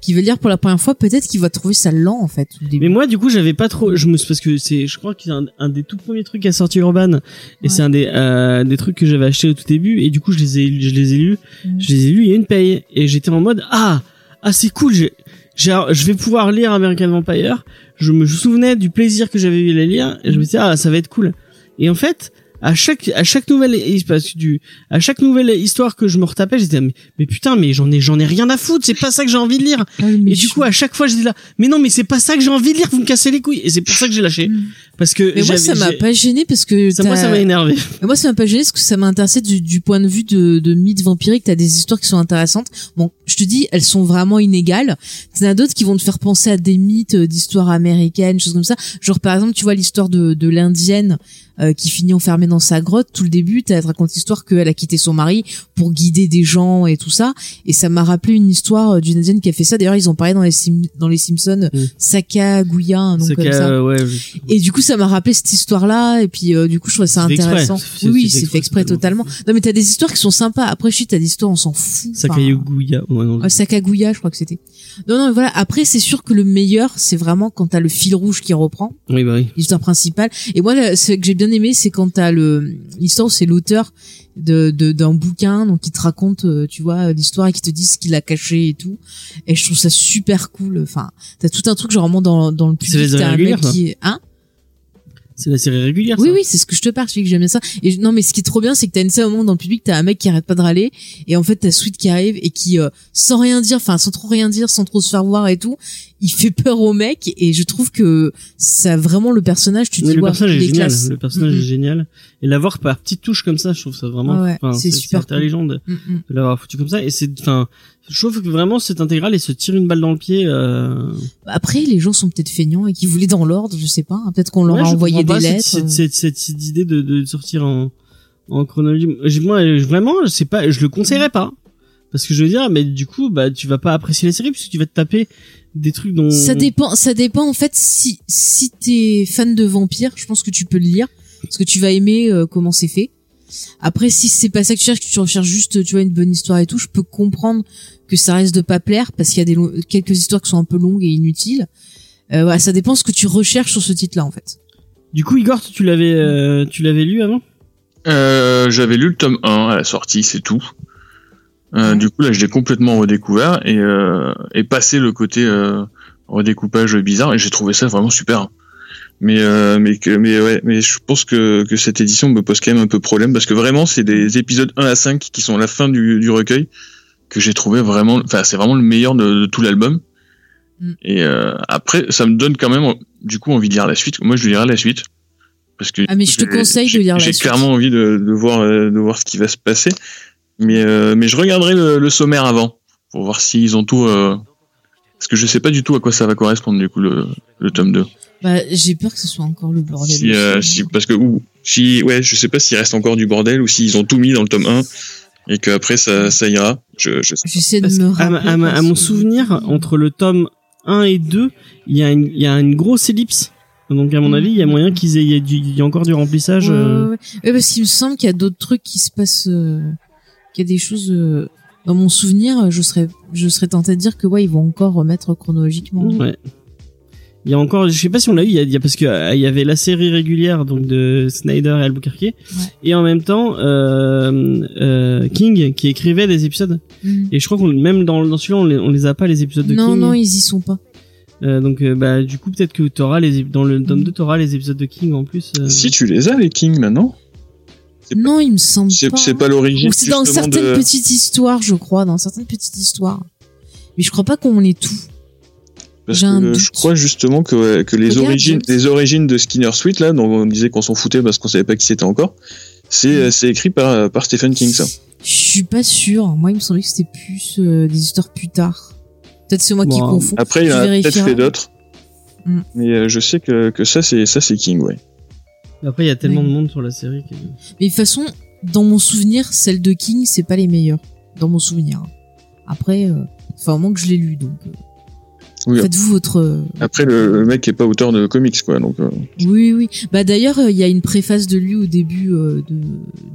qui veut lire pour la première fois, peut-être qu'il va trouver ça lent en fait. Mais moi, du coup, j'avais pas trop. Je me parce que c'est, je crois que c'est un, un des tout premiers trucs à sortir Urban, et Ouais. c'est un des euh, des trucs que j'avais acheté au tout début, et du coup, je les ai, je les ai lus, Mm. je les ai lus. Il y a une paye, et j'étais en mode ah ah c'est cool. J'ai, je vais pouvoir lire American Vampire. Je me souvenais du plaisir que j'avais eu à les lire, et je me disais ah ça va être cool. Et en fait. À chaque à chaque nouvelle du à chaque nouvelle histoire que je me retapais j'étais mais, mais putain mais j'en ai j'en ai rien à foutre c'est pas ça que j'ai envie de lire Ah oui, et du coup, à chaque fois, j'étais là. Mais non, mais c'est pas ça que j'ai envie de lire. Vous me cassez les couilles. Et c'est pour ça que j'ai lâché. Mm. Parce que Mais moi, ça m'a pas gêné parce que ça, moi, ça m'a énervé. Mais moi, ça m'a pas gêné parce que ça m'a intéressé du, du point de vue de, de mythes vampiriques. T'as des histoires qui sont intéressantes. Bon, je te dis, elles sont vraiment inégales. T'en as d'autres qui vont te faire penser à des mythes euh, d'histoires américaines, choses comme ça. Genre, par exemple, tu vois l'histoire de, de l'indienne euh, qui finit enfermée dans sa grotte. Tout le début, t'as te raconte l'histoire qu'elle a quitté son mari pour guider des gens et tout ça. Et ça m'a rappelé une histoire euh, d'une indienne qui a fait ça. D'ailleurs, ils ont parlé dans les, Sim- dans les Simpsons. Mm. Sacagawea, un nom C'est comme ça. ouais, je- Et du coup, ça m'a rappelé cette histoire-là. Et puis, euh, du coup, je trouvais ça exprès. intéressant. Oui, oui, c'est fait exprès totalement. Non, mais t'as des histoires qui sont sympas. Après, je suis, t'as des histoires, on s'en fout. Ouais, non. ouais, Sacagawea, je crois que c'était. Non, non, mais voilà. Après, c'est sûr que le meilleur, c'est vraiment quand t'as le fil rouge qui reprend Oui, bah oui. l'histoire principale. Et moi, ce que j'ai bien aimé, c'est quand t'as le l'histoire c'est l'auteur de de- d'un bouquin, donc qui te raconte, euh, tu vois, l'histoire et qui te dit ce qu'il a caché et tout. Et je trouve ça super cool. Enfin, t'as tout un truc genre vraiment dans dans le public. T'as un mec qui hein? C'est la série régulière. Oui, ça. oui, c'est ce que je te parle, je dis que j'aime bien ça. Et non, mais ce qui est trop bien, c'est que t'as une scène au moment dans le public, t'as un mec qui arrête pas de râler, et en fait t'as Sweet qui arrive et qui, euh, sans rien dire, enfin sans trop rien dire, sans trop se faire voir et tout, il fait peur au mec, et je trouve que ça vraiment le personnage, tu te dis, le personnage est génial. Le personnage est génial. Et l'avoir par petites touches comme ça, je trouve ça vraiment. Ouais, c'est super cool. intelligent de, Mm, de l'avoir foutu comme ça. Et c'est, enfin, je trouve que vraiment cette intégrale et se tire une balle dans le pied. Euh... Après, les gens sont peut-être feignants et qui voulaient dans l'ordre, je sais pas, hein, peut-être qu'on leur ouais, a envoyé des pas lettres. Cette, euh. cette, cette, cette idée de, de sortir en, en chronologie. Moi, je- vraiment, c'est pas, je le conseillerais pas. Parce que je veux dire, mais du coup, bah, tu vas pas apprécier la série puisque tu vas te taper des trucs dont. Ça dépend, ça dépend en fait si si t'es fan de vampires, je pense que tu peux le lire parce que tu vas aimer euh, comment c'est fait. Après, si c'est pas ça que tu cherches, que tu recherches juste, tu vois, une bonne histoire et tout, je peux comprendre que ça reste de pas plaire parce qu'il y a des quelques histoires qui sont un peu longues et inutiles. Euh, voilà, ça dépend ce que tu recherches sur ce titre-là en fait. Du coup, Igor, tu l'avais, euh, tu l'avais lu avant? Euh, j'avais lu le tome 1 à la sortie, c'est tout. Euh, Du coup, là, je l'ai complètement redécouvert et, euh, et passé le côté euh, redécoupage bizarre et j'ai trouvé ça vraiment super. Mais euh, mais que mais ouais, mais je pense que que cette édition me pose quand même un peu problème parce que vraiment, c'est des épisodes 1 à 5 qui sont la fin du, du recueil que j'ai trouvé vraiment. Enfin, c'est vraiment le meilleur de, de tout l'album. Mm. Et euh, après, ça me donne quand même du coup envie de lire la suite. Moi, je lirai la suite parce que Ah, mais je te j'ai- conseille de j'ai- lire la J'ai suite. clairement envie de, de voir de voir ce qui va se passer, mais euh, mais je regarderai le, le sommaire avant pour voir s'ils ont tout. euh, parce que je sais pas du tout à quoi ça va correspondre du coup le, le tome 2. Bah, j'ai peur que ce soit encore le bordel. Si, euh, si parce que ou si ouais, je sais pas s'il reste encore du bordel ou s'ils ont tout mis dans le tome 1 et qu'après ça ça ira. Je je sais. J'essaie de me à, rappeler. à mon souvenir, entre le tome 1 et 2, il y a une, il y a une grosse ellipse. Donc, à mon avis, il y a moyen qu'ils aient, il y a, du- il y a encore du remplissage. Ouais, euh, ouais, ouais. Ouais, parce qu'il me semble qu'il y a d'autres trucs qui se passent, euh, qu'il y a des choses. euh, dans mon souvenir, je serais, je serais tenté de dire que ouais, ils vont encore remettre chronologiquement. Ouais. Il y a encore, je sais pas si on l'a eu, il y a, il y a- parce que euh, il y avait la série régulière donc de Snyder et Albuquerque, et en même temps euh, euh, King qui écrivait des épisodes. Mhm. Et je crois qu'on même dans, dans celui-là on les, on les a pas les épisodes de Non, King. non, ils y sont pas. Euh, donc euh, bah du coup peut-être que t'auras les dans le tome 2 t'auras les épisodes de King en plus. euh. Si tu les as les Kings maintenant. Pas- Non, il me semble C'est pas. c'est pas l'origine. C'est dans certaines de- petites histoires, je crois, dans certaines petites histoires. Mais je crois pas qu'on les tout. Parce un que je crois justement que, que les Regarde, origines, les origines de Skinner Sweet là, dont on disait qu'on s'en foutait parce qu'on savait pas qui c'était encore, c'est Mm. euh, c'est écrit par par Stephen King ça. Je suis pas sûre. Moi, il me semblait que c'était plus euh, des histoires plus tard. Peut-être c'est moi qui Bon, confonds. Après il en a peut-être fait d'autres, Mm. mais euh, je sais que que ça c'est ça c'est King ouais. Après il y a tellement Oui. de monde sur la série. Que... Mais de toute façon, dans mon souvenir, celle de King, c'est pas les meilleures. Dans mon souvenir. Après, euh, enfin, au moins que je l'ai lu, donc. euh. Oui. Faites-vous votre. Après, le, le mec est pas auteur de comics, quoi. Donc, euh, Oui, oui. Bah d'ailleurs, euh, il y a une préface de lui au début euh, de,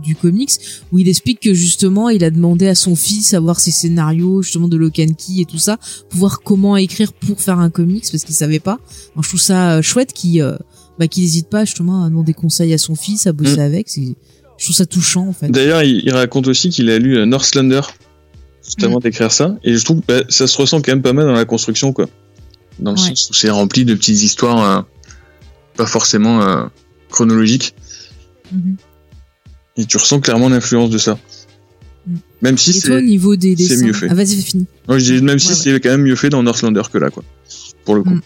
du comics où il explique que justement, il a demandé à son fils à voir ses scénarios justement de Lock and Key et tout ça, pour voir comment écrire pour faire un comics parce qu'il savait pas. Alors, je trouve ça euh, chouette qu'il euh, bah, qu'il hésite pas justement à demander conseil à son fils, à bosser Mm. avec. Je trouve ça touchant en fait. D'ailleurs, il, il raconte aussi qu'il a lu euh, Northlander juste Mm. avant d'écrire ça, et je trouve que bah, ça se ressent quand même pas mal dans la construction, quoi. Dans le Ouais. sens où c'est rempli de petites histoires euh, pas forcément euh, chronologiques, Mhm. et tu ressens clairement l'influence de ça. Mm. Même si c'est, niveau des c'est dessins, mieux fait. ah vas-y, fini. moi, je dis même si Ouais, c'est quand même mieux fait dans Northlander que là, quoi. Pour le coup.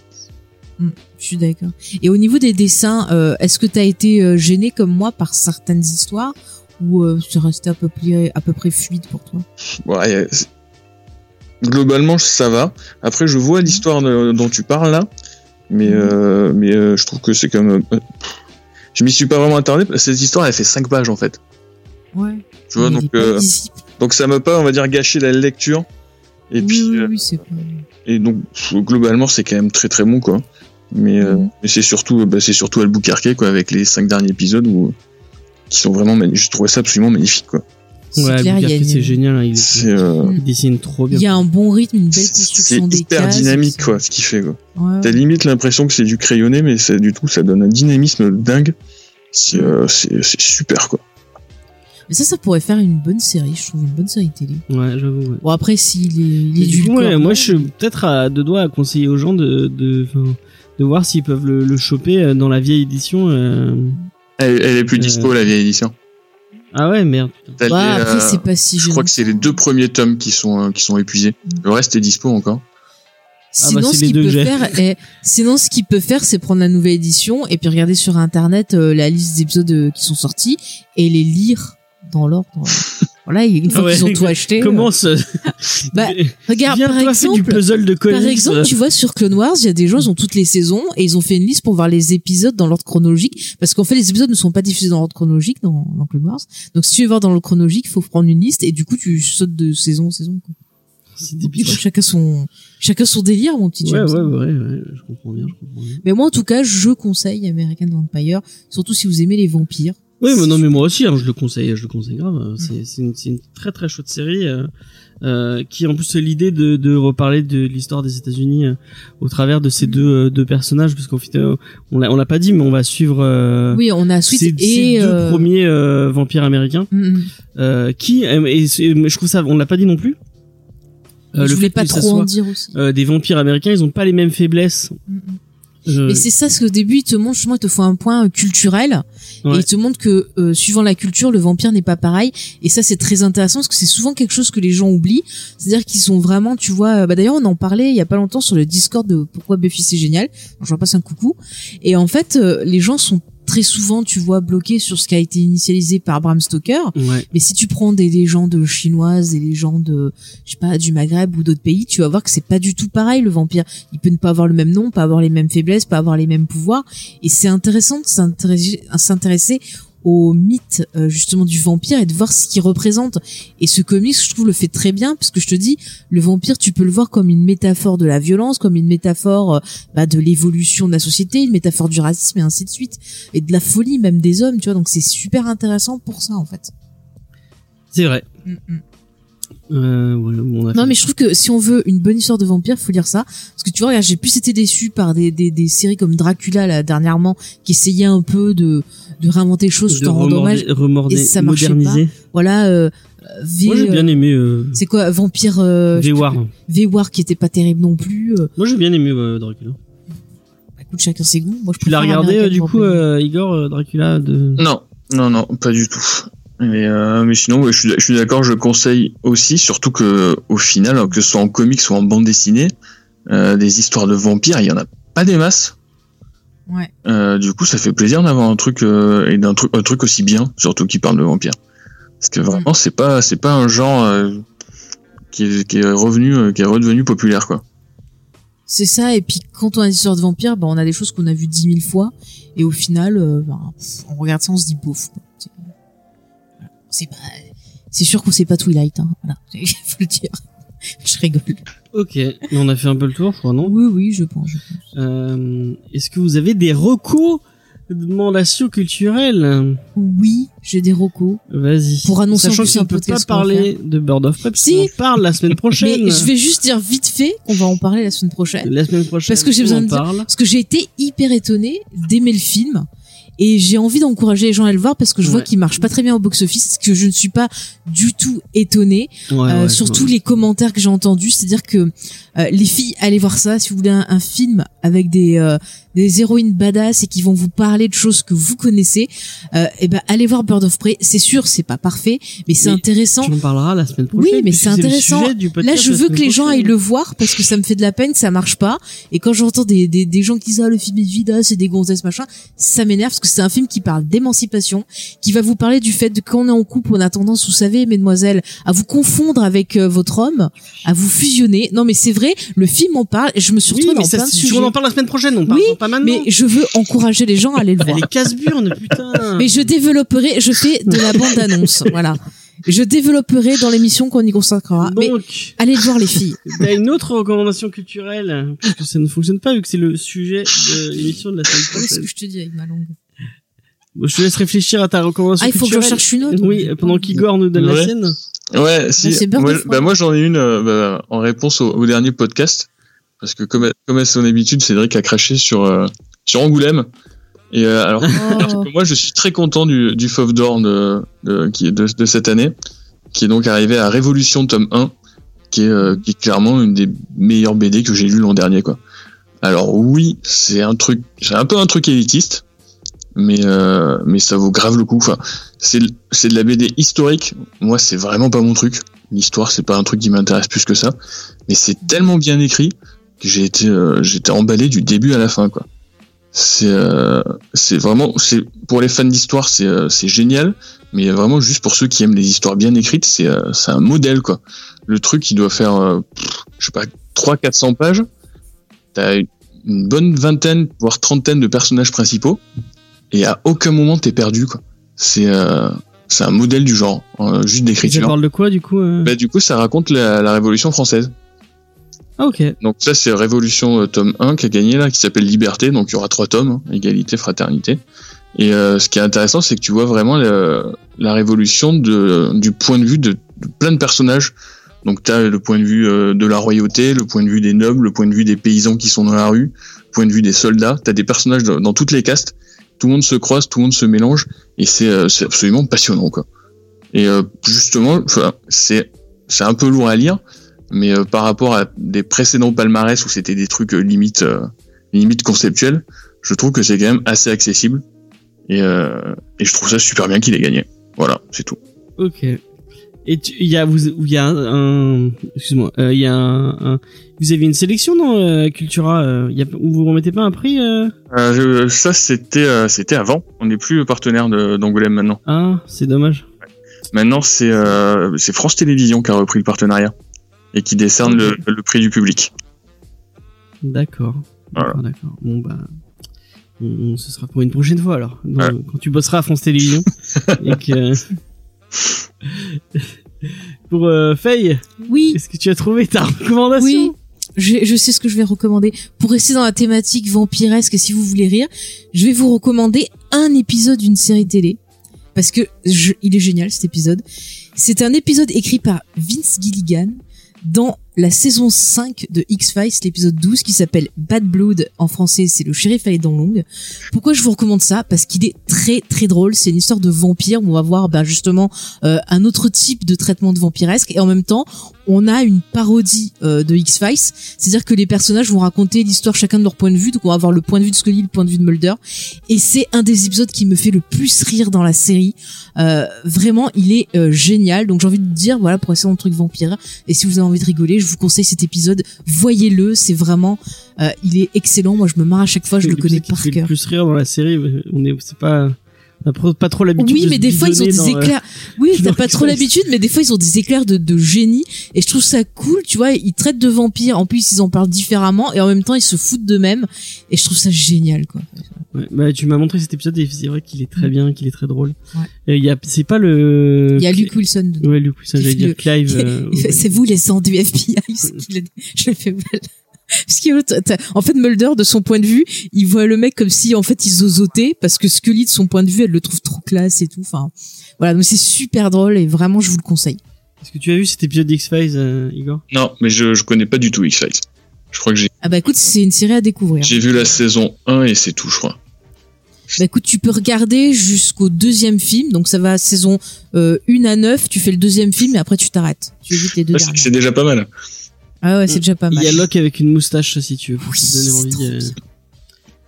Je suis d'accord. Et au niveau des dessins, euh, est-ce que t'as été euh, gêné comme moi par certaines histoires ou euh, c'est resté à peu près à peu près fluide pour toi? Ouais, c'est- globalement, ça va. Après, je vois l'histoire de- dont tu parles là, mais, Mhm. euh, mais euh, je trouve que c'est comme. euh, je m'y suis pas vraiment attardé. parce que Cette histoire, elle fait 5 pages en fait. Ouais. Tu vois, donc, euh, donc ça m'a pas, on va dire, gâché la lecture. Et oui, puis, oui, euh, oui, et donc, globalement, c'est quand même très très bon quoi. Mais, euh, Mhm. mais c'est surtout, bah, c'est surtout Albuquerque quoi, avec les 5 derniers épisodes où, qui sont vraiment magnifiques. Je trouvais ça absolument magnifique quoi. C'est Ouais, une- c'est génial. hein, il, euh, il dessine trop bien. Il y a un bon rythme, une belle construction des hyper cases. dynamique quoi, ce qu'il fait quoi. Ouais, T'as limite l'impression que c'est du crayonné, mais c'est du tout, ça donne un dynamisme dingue. C'est euh, c'est- super quoi. Mais ça, ça pourrait faire une bonne série, je trouve, une bonne série télé. Ouais, j'avoue. Ouais. Bon, après, s'il est, il est du coup, ouais, moi, je suis peut-être à deux doigts à conseiller aux gens de, de voir s'ils peuvent le, le choper euh, dans la vieille édition. euh. Elle, elle est plus Euh, dispo la vieille édition. Ah ouais, merde. les, après, euh, c'est pas si je crois que c'est les deux premiers tomes qui sont euh, qui sont épuisés. Mm. Le reste est dispo encore. Ah bah, Sinon, ce qu'il peut faire, est, sinon, ce qu'il peut faire, c'est prendre la nouvelle édition et puis regarder sur internet euh, la liste des épisodes euh, qui sont sortis et les lire dans l'ordre. voilà, une fois Ouais, qu'ils ont tout acheté. euh, Comment ça Bah, regarde, par fais du exemple, puzzle de comics. par exemple, tu vois, sur Clone Wars, il y a des gens, ils ont toutes les saisons et ils ont fait une liste pour voir les épisodes dans l'ordre chronologique. Parce qu'en fait, les épisodes ne sont pas diffusés dans l'ordre chronologique dans, dans Clone Wars. Donc, si tu veux voir dans l'ordre chronologique, il faut prendre une liste et du coup, tu sautes de saison en saison. Quoi. C'est débile. chacun son, chacun son délire, mon petit Ouais, James. ouais, ouais, ouais, je comprends bien, je comprends bien. Mais moi, en tout cas, je conseille American Vampire, surtout si vous aimez les vampires. Oui, mais non, mais moi aussi, hein, je le conseille, je le conseille grave. Mm. C'est c'est une, c'est une très très chouette série euh, euh, qui, en plus, c'est l'idée de, de reparler de l'histoire des États-Unis euh, au travers de ces Mm. deux, euh, deux personnages, parce qu'au final, on l'a on l'a pas dit, mais on va suivre. euh, Oui, on a ces, et ces deux premiers euh, vampires américains mm, mm. euh, qui et, je trouve ça on l'a pas dit non plus Euh, je voulais fait pas trop en dire aussi. euh, des vampires américains ils ont pas les mêmes faiblesses Euh, Mais c'est ça, parce qu'au début, il te montre, justement, il te faut un point euh, culturel. Et Ouais. il te montre que, euh, suivant la culture, le vampire n'est pas pareil. Et ça, c'est très intéressant, parce que c'est souvent quelque chose que les gens oublient. C'est-à-dire qu'ils sont vraiment, tu vois, euh, bah d'ailleurs, on en parlait il y a pas longtemps sur le Discord de Pourquoi Buffy c'est génial. Je leur passe un coucou. Et en fait, euh, les gens sont très souvent, tu vois, bloqués sur ce qui a été initialisé par Bram Stoker. ouais Mais si tu prends des légendes chinoises, des légendes, je sais pas, du Maghreb ou d'autres pays, tu vas voir que c'est pas du tout pareil, le vampire. Il peut ne pas avoir le même nom, pas avoir les mêmes faiblesses, pas avoir les mêmes pouvoirs. Et c'est intéressant de s'intéresser au mythe, euh, justement, du vampire et de voir ce qu'il représente. Et ce comics, je trouve, le fait très bien, parce que je te dis, le vampire, tu peux le voir comme une métaphore de la violence, comme une métaphore euh, bah, de l'évolution de la société, une métaphore du racisme et ainsi de suite. Et de la folie même des hommes, tu vois. Donc c'est super intéressant pour ça, en fait. c'est vrai Mm, mm. Euh, on a Non, mais je trouve que si on veut une bonne histoire de vampire, faut lire ça. Parce que tu vois, regarde, j'ai plus été déçu par des, des, des séries comme Dracula, là, dernièrement, qui essayaient un peu de, de réinventer les choses de tout en rendant hommage. et ça marchait moderniser Voilà, euh, V, moi j'ai bien euh, aimé euh, c'est quoi, Vampire, euh, V-War V-War qui était pas terrible non plus. euh. moi j'ai bien aimé euh, Dracula Bah, écoute, chacun ses goûts. Moi, je tu l'as regardé euh, du coup euh, Igor euh, Dracula de Non, non, non, pas du tout. Mais, euh, mais sinon, ouais, je suis, je suis d'accord, je conseille aussi, surtout que au final, que ce soit en comics ou en bande dessinée, euh, des histoires de vampires, il y en a pas des masses. Ouais. Euh, du coup, ça fait plaisir d'avoir un truc euh, et d'un truc, un truc aussi bien, surtout qui parle de vampires. Parce que vraiment, c'est pas, c'est pas un genre euh, qui, est, qui est revenu, euh, qui est redevenu populaire, quoi. C'est ça, et puis quand on a des histoires de vampires, bah, on a des choses qu'on a vues dix mille fois, et au final, bah, on regarde ça, on se dit bof. quoi. C'est- pas, c'est sûr qu'on sait pas Twilight, hein. Voilà, faut le dire. Je rigole. Ok, on a fait un peu le tour, je crois, non? Oui, oui, je pense. je pense. euh, Est-ce que vous avez des recommandations culturelles Oui, j'ai des recos. Vas-y. Pour annoncer en Sachant plus qu'on un ne peut pas parler de Bird of Prey, Si. en parle la semaine prochaine. Mais je vais juste dire vite fait qu'on va en parler la semaine prochaine. La semaine prochaine. Parce que j'ai on besoin en de dire- parle. Parce que j'ai été hyper étonnée d'aimer le film. Et j'ai envie d'encourager les gens à le voir parce que je vois qu'il marche pas très bien au box-office, ce que je ne suis pas du tout étonnée. Ouais, Euh, ouais, surtout les commentaires que j'ai entendus, c'est-à-dire que euh, les filles, allez voir ça. Si vous voulez un, un film avec des euh, des héroïnes badass et qui vont vous parler de choses que vous connaissez. Euh, et ben allez voir Bird of Prey. C'est sûr, c'est pas parfait, mais c'est intéressant. Tu en parleras la semaine prochaine. Oui, mais c'est intéressant. Là, je veux que les gens aillent le voir parce que ça me fait de la peine ça marche pas. Et quand j'entends des, des, des gens qui disent ah le film est vide, ah, c'est des gonzesses machin, ça m'énerve parce que c'est un film qui parle d'émancipation, qui va vous parler du fait de quand on est en couple, on a tendance, vous savez, mesdemoiselles, à vous confondre avec euh, votre homme, à vous fusionner. Non, mais c'est vrai, le film en parle. Et je me suis Oui, retrouvée mais dans ça, plein de sujets. on en parle la semaine prochaine, on parle Oui, pas maintenant. Mais je veux encourager les gens à aller le voir. Elle est casse-burne, putain. Mais je développerai, je fais de la bande annonce, voilà. Je développerai dans l'émission qu'on y consacrera. Mais Donc, allez le voir les filles. t'as une autre recommandation culturelle, parce que ça ne fonctionne pas vu que c'est le sujet de l'émission de la semaine prochaine. je te dis avec ma langue Bon, je te laisse réfléchir à ta recommandation Ah, il faut que culturelle. cherche une autre. Oui, pendant qu'Igor nous donne la sienne. Ouais, si. c'est Bird moi, bah, moi, j'en ai une euh, bah, en réponse au, au dernier podcast. Parce que, comme, comme à son habitude, Cédric a craché sur, euh, sur Angoulême. Et euh, alors, Oh. moi, je suis très content du, du Fauve d'Or de, de, de, de cette année, qui est donc arrivé à Révolution tome 1, qui est, euh, qui est clairement une des meilleures BD que j'ai lu l'an dernier, quoi. Alors oui, c'est un truc, c'est un peu un truc élitiste, mais euh, mais ça vaut grave le coup. Enfin, c'est c'est de la BD historique. Moi, c'est vraiment pas mon truc. L'histoire, c'est pas un truc qui m'intéresse plus que ça. Mais c'est tellement bien écrit j'ai été euh, j'étais emballé du début à la fin, quoi. C'est euh, c'est vraiment c'est pour les fans d'histoire, c'est euh, c'est génial. Mais vraiment juste pour ceux qui aiment les histoires bien écrites, c'est euh, c'est un modèle, quoi. Le truc, il doit faire euh, je sais pas 3 400 pages. T'as une- bonne vingtaine, voire trentaine de personnages principaux, et à aucun moment t'es perdu, quoi. C'est euh, c'est un modèle du genre, euh, juste Ça d'écriture. parle de quoi, du coup euh? Bah, du coup, ça raconte la, la Révolution française. Ok. Donc ça, c'est Révolution euh, tome 1 qui a gagné là, qui s'appelle Liberté. Donc il y aura trois tomes, hein, égalité, fraternité. Et euh, ce qui est intéressant, c'est que tu vois vraiment le- la révolution de, du point de vue de, plein de personnages. Donc tu as le point de vue euh, de la royauté, le point de vue des nobles, le point de vue des paysans qui sont dans la rue, le point de vue des soldats. Tu as des personnages dans, toutes les castes. Tout le monde se croise, tout le monde se mélange, et c'est euh, absolument passionnant quoi. Et justement, c'est un peu lourd à lire, mais euh, par rapport à des précédents palmarès où c'était des trucs euh, limite euh, limite conceptuels, je trouve que c'est quand même assez accessible et, euh, et je trouve ça super bien qu'il ait gagné. Voilà, c'est tout. Ok. Et il y a vous il y a un, excuse-moi euh, il y a un, un- vous avez une sélection dans euh, Cultura euh, il y a où vous remettez pas un prix euh? Euh, je- ça c'était euh, c'était avant. On n'est plus partenaire d'Angoulême maintenant. ah c'est dommage Maintenant c'est euh, c'est France Télévisions qui a repris le partenariat et qui décerne le, le prix du public. d'accord Voilà. d'accord d'accord bon bah on- on- ce sera pour une prochaine fois alors Donc, Ouais. quand tu bosseras à France Télévisions et que pour euh, Faye Oui, est-ce que tu as trouvé ta recommandation oui. Je, je sais ce que je vais recommander. Pour rester dans la thématique vampiresque, et si vous voulez rire, je vais vous recommander un épisode d'une série télé. Parce que je- il est génial cet épisode. C'est un épisode écrit par Vince Gilligan dans la saison 5 de X-Files, l'épisode 12, qui s'appelle Bad Blood. En français, c'est le shérif à les dents. Pourquoi je vous recommande ça? Parce qu'il est très très drôle. C'est une histoire de vampire où on va voir ben, justement euh, un autre type de traitement de vampiresque. Et en même temps, on a une parodie euh, de X-Files. C'est-à-dire que les personnages vont raconter l'histoire chacun de leur point de vue. Donc on va avoir le point de vue de Scully, le point de vue de Mulder. Et c'est un des épisodes qui me fait le plus rire dans la série. Euh, vraiment, il est euh, génial. Donc j'ai envie de dire, voilà, pour dans le truc vampire. Et si vous avez envie de rigoler, vous conseille cet épisode. Voyez-le, c'est vraiment, euh, il est excellent. Moi, je me marre à chaque fois, je le connais par le cœur. plus rire dans la série on est c'est pas pas trop l'habitude Oui, mais des fois ils ont des dans, euh, éclairs. Oui, t'as pas trop l'habitude, mais des fois ils ont des éclairs de, de génie. Et je trouve ça cool, tu vois. Ils traitent de vampires. En plus, ils en parlent différemment et en même temps ils se foutent d'eux-mêmes. Et je trouve ça génial, quoi. Ouais, bah, tu m'as montré cet épisode et c'est vrai qu'il est très Mm. bien, qu'il est très drôle. Ouais. Il y a, c'est pas le. Il y a Luke Wilson dedans. Ouais, Luke Wilson, j'allais dire Clive. Euh, c'est vous les sang du FBI. Je le fais mal. Parce que en fait, Mulder, de son point de vue, il voit le mec comme si, en fait, il zozotait, parce que Scully, de son point de vue, elle le trouve trop classe et tout. Enfin, voilà. Donc c'est super drôle et vraiment, je vous le conseille. Est-ce que tu as vu cet épisode d'X-Files, euh, Igor? Non, mais je, je connais pas du tout X-Files. Je crois que j'ai Ah bah écoute, c'est une série à découvrir. j'ai vu la saison 1 et c'est tout, je crois. Bah écoute, tu peux regarder jusqu'au deuxième film, donc ça va saison euh, 1 à 9, tu fais le deuxième film et après tu t'arrêtes. Tu évites les deux dernières. c'est déjà pas mal. Ah ouais, c'est déjà pas Il mal. y a Locke avec une moustache, si tu veux, pour Oui, te donner envie. Euh.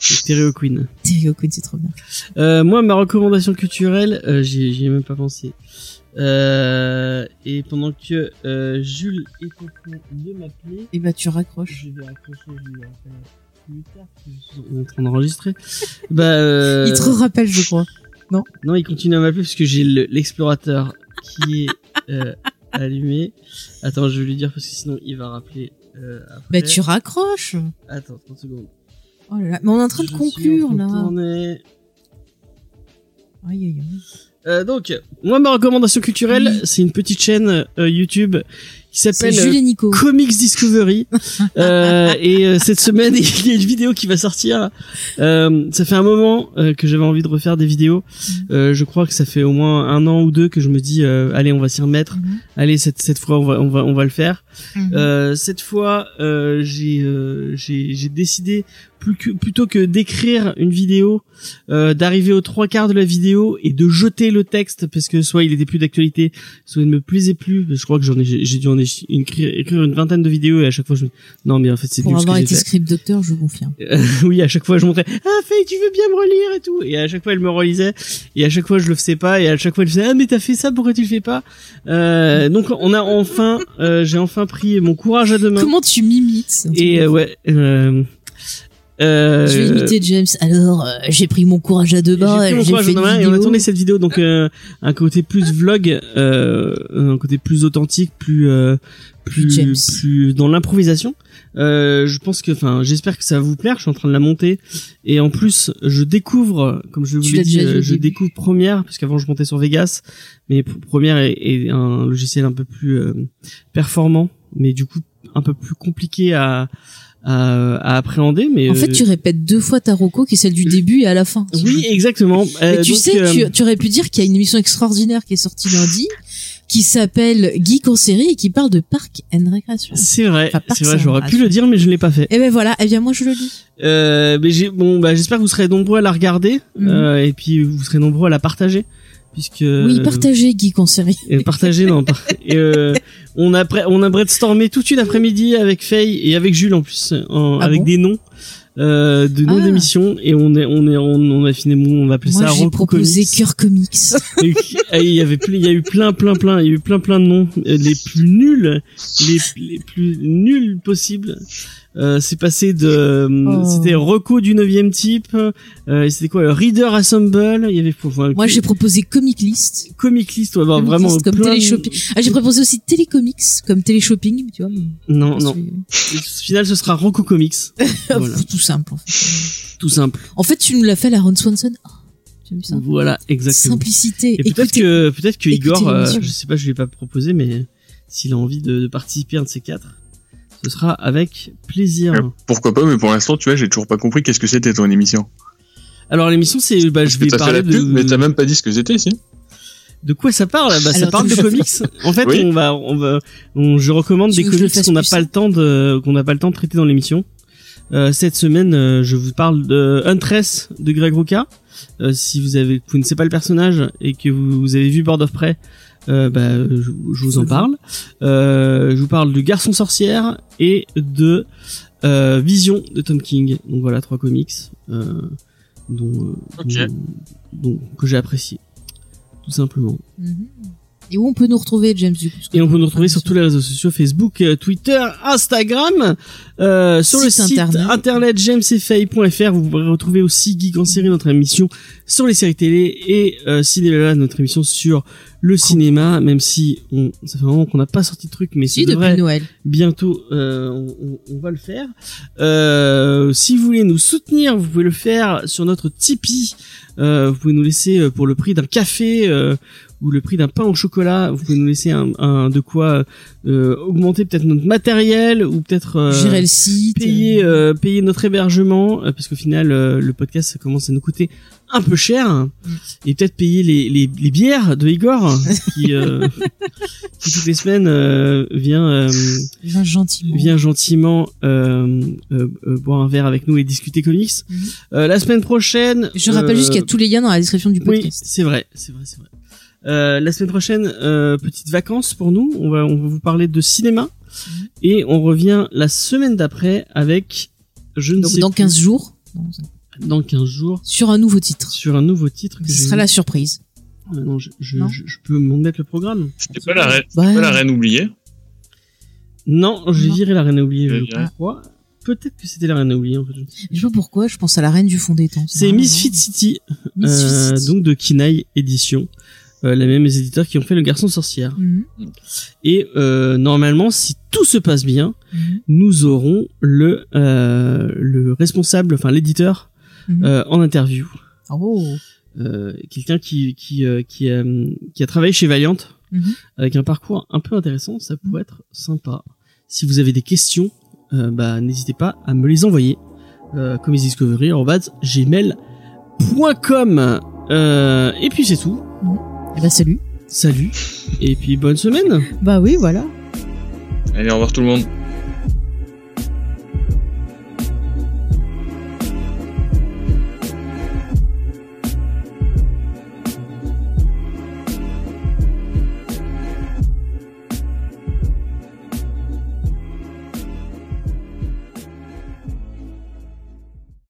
Stereo Queen. Terry O'Quinn, c'est trop bien. Euh, moi, ma recommandation culturelle, euh, j'y ai même pas pensé. Euh, et pendant que euh, Jules est en train de m'appeler, Et bah tu raccroches. je vais raccrocher, je vais plus tard, parce que je suis en train d'enregistrer. bah, euh, Il te rappelle, je crois. non, il continue à m'appeler parce que j'ai le- l'explorateur qui est euh, allumé. Attends, je vais lui dire parce que sinon il va rappeler. Euh, après. Bah tu raccroches. Attends, 30 secondes. Oh là là, mais on est en train de conclure là. tourner. Aïe aïe aïe. Euh, donc, moi, ma recommandation culturelle, c'est une petite chaîne euh, YouTube qui s'appelle Nico. Comics Discovery. Euh, et euh, cette semaine, il y a une vidéo qui va sortir. Euh, ça fait un moment euh, que j'avais envie de refaire des vidéos. Euh, je crois que ça fait au moins un an ou deux que je me dis, euh, allez, on va s'y remettre. Mhm. Allez, cette cette fois, on va on va on va le faire. Mhm. Euh, cette fois, euh, j'ai euh, j'ai j'ai décidé plus que, plutôt que d'écrire une vidéo, euh, d'arriver aux trois quarts de la vidéo et de jeter le texte parce que soit il était plus d'actualité, soit il ne me plaisait plus. Je crois que j'en ai j'ai dû en écrire, écrire une vingtaine de vidéos et à chaque fois je me non mais en fait c'est Pour avoir été script docteur, je confirme. Euh, oui, à chaque fois je montrais ah Faye tu veux bien me relire et tout et à chaque fois elle me relisait. Et à chaque fois je le faisais pas. Et à chaque fois elle faisait ah mais t'as fait ça pourquoi tu le fais pas? Euh, donc on a enfin euh, j'ai enfin pris mon courage à deux mains. Comment tu m'imites et euh, ouais euh, euh, Je vais imiter James. Alors, euh, j'ai pris mon courage à deux j'ai mains. pris mon J'ai courage fait à deux une mains et on a tourné cette vidéo donc euh, un côté plus vlog euh, un côté plus authentique plus euh, plus Plus James. plus dans l'improvisation euh, je pense que enfin j'espère que ça va vous plaire je suis en train de la monter et en plus je découvre comme je vous l'ai dit je début. découvre Première parce qu'avant je montais sur Vegas mais Première est, est un logiciel un peu plus performant mais du coup un peu plus compliqué à à, à appréhender mais En fait, euh, tu répètes deux fois ta roco qui est celle du début et à la fin. oui exactement Mais Euh, tu donc, sais, euh, tu, tu aurais pu dire qu'il y a une émission extraordinaire qui est sortie lundi, qui s'appelle en série et qui parle de parc and récréation. C'est vrai, Enfin, c'est vrai, j'aurais pu le dire, mais je l'ai pas fait. Et ben voilà, eh bien moi je le lis. Euh, mais j'ai, bon, bah, j'espère que vous serez nombreux à la regarder, Mhm. euh, et puis vous serez nombreux à la partager, puisque. Oui, partagez Geek en série. Et partager, non. par- et, euh, on a, on a brainstormé toute une après-midi avec Faye et avec Jules en plus, en- Ah avec bon des noms. Euh, de noms Ah. d'émissions et on est on est on, on a finalement on va appeler Moi ça j'ai proposé. Cœur Comics. Et il y avait il y a eu plein plein plein il y a eu plein plein de noms euh, les plus nuls les, les plus nuls possibles euh, c'est passé de Oh. c'était Reco du 9 type euh, c'était quoi Reader Assemble il y avait enfin, Moi j'ai proposé Comic List. Comic List ouais, bah, Comic vraiment List comme plein de- téléshopping. Ah j'ai proposé aussi Télécomics comme téléshopping, tu vois. mais- non non au final ce sera Reco Comics voilà Tout simple. En fait, tout simple En fait, tu nous l'as fait la Ron Swanson. Oh, ça voilà exactement Simplicité. et peut-être que peut-être que Igor euh, je sais pas je lui ai pas proposé mais s'il a envie de, de participer à un de ces quatre ce sera avec plaisir. Euh, Pourquoi pas, mais pour l'instant, tu vois, j'ai toujours pas compris qu'est-ce que c'était ton émission. Alors l'émission c'est bah je vais parler la pub, de mais t'as même pas dit ce que c'était, si. de quoi ça parle? Bah ça parle de comics. en fait Oui. on va on va on, je recommande Tu des comics qu'on n'a pas le temps de qu'on n'a pas le temps de traiter dans l'émission. Euh, cette semaine euh, je vous parle de Huntress de Greg Rucka. Euh, si vous avez vous ne savez pas le personnage et que vous, vous avez vu Board of Prey euh, bah, je, je vous en parle. Euh, je vous parle de Garçon sorcière et de euh, Vision de Tom King. Donc voilà trois comics euh, dont, euh, dont- que j'ai apprécié tout simplement. Mhm. Et où on peut nous retrouver, James, du coup et on peut nous retrouver sur tous les réseaux sociaux Facebook, euh, Twitter, Instagram, euh, sur le Site internet. internet, jamesfay.fr. Vous pourrez retrouver aussi Geek en série, notre émission sur les séries télé, et euh, Cinéma, notre émission sur le cinéma, même si on, ça fait un moment qu'on n'a pas sorti de truc, mais Si, depuis Noël. bientôt euh, on, on- on va le faire. Euh, si vous voulez nous soutenir, vous pouvez le faire sur notre Tipeee. Euh, vous pouvez nous laisser euh, pour le prix d'un café euh, ou le prix d'un pain au chocolat. Vous pouvez nous laisser un, un- de quoi euh, augmenter peut-être notre matériel ou peut-être euh, Gérer le site. payer euh, payer notre hébergement euh, parce qu'au final euh, le podcast ça commence à nous coûter un peu cher et peut-être payer les, les, les bières de Igor qui, euh, qui toutes les semaines euh, vient euh, vient gentiment. vient gentiment euh, euh, euh, boire un verre avec nous et discuter comics. Euh, la semaine prochaine. Je rappelle juste qu'il y a tous les liens dans la description du Oui, podcast. c'est vrai, c'est vrai, c'est vrai. Euh, la semaine prochaine, euh, petites vacances pour nous. On va, on va vous parler de cinéma Mhm. et on revient la semaine d'après avec je ne Donc sais dans plus, 15 jours, dans 15 jours sur un nouveau titre. sur un nouveau titre que Ce sera la surprise. Ah non, je, je, Non je, je peux m'en mettre le programme. C'était pas la reine, Ouais. pas la reine oubliée. Non, j'ai viré la reine Euh, je crois. Peut-être que c'était la reine à oublier en fait. je sais pas. Pourquoi, je pense à la reine du fond des temps. C'est marrant, Misfit City, Misfit euh, City. donc de Kinaï Édition, euh, les mêmes éditeurs qui ont fait Le Garçon Sorcière. Mhm. Et euh, normalement, si tout se passe bien, Mhm. nous aurons le euh, le responsable, enfin l'éditeur, Mhm. euh, en interview. Oh. Euh, Quelqu'un qui qui euh, qui, euh, qui a travaillé chez Valiant avec un parcours un peu intéressant, ça pourrait être sympa. Si vous avez des questions, bah n'hésitez pas à me les envoyer. Euh, comicsdiscovery@gmail.com. Euh, et puis c'est tout. Eh ben salut. Salut et puis bonne semaine. Bah oui, voilà. Allez, au revoir tout le monde.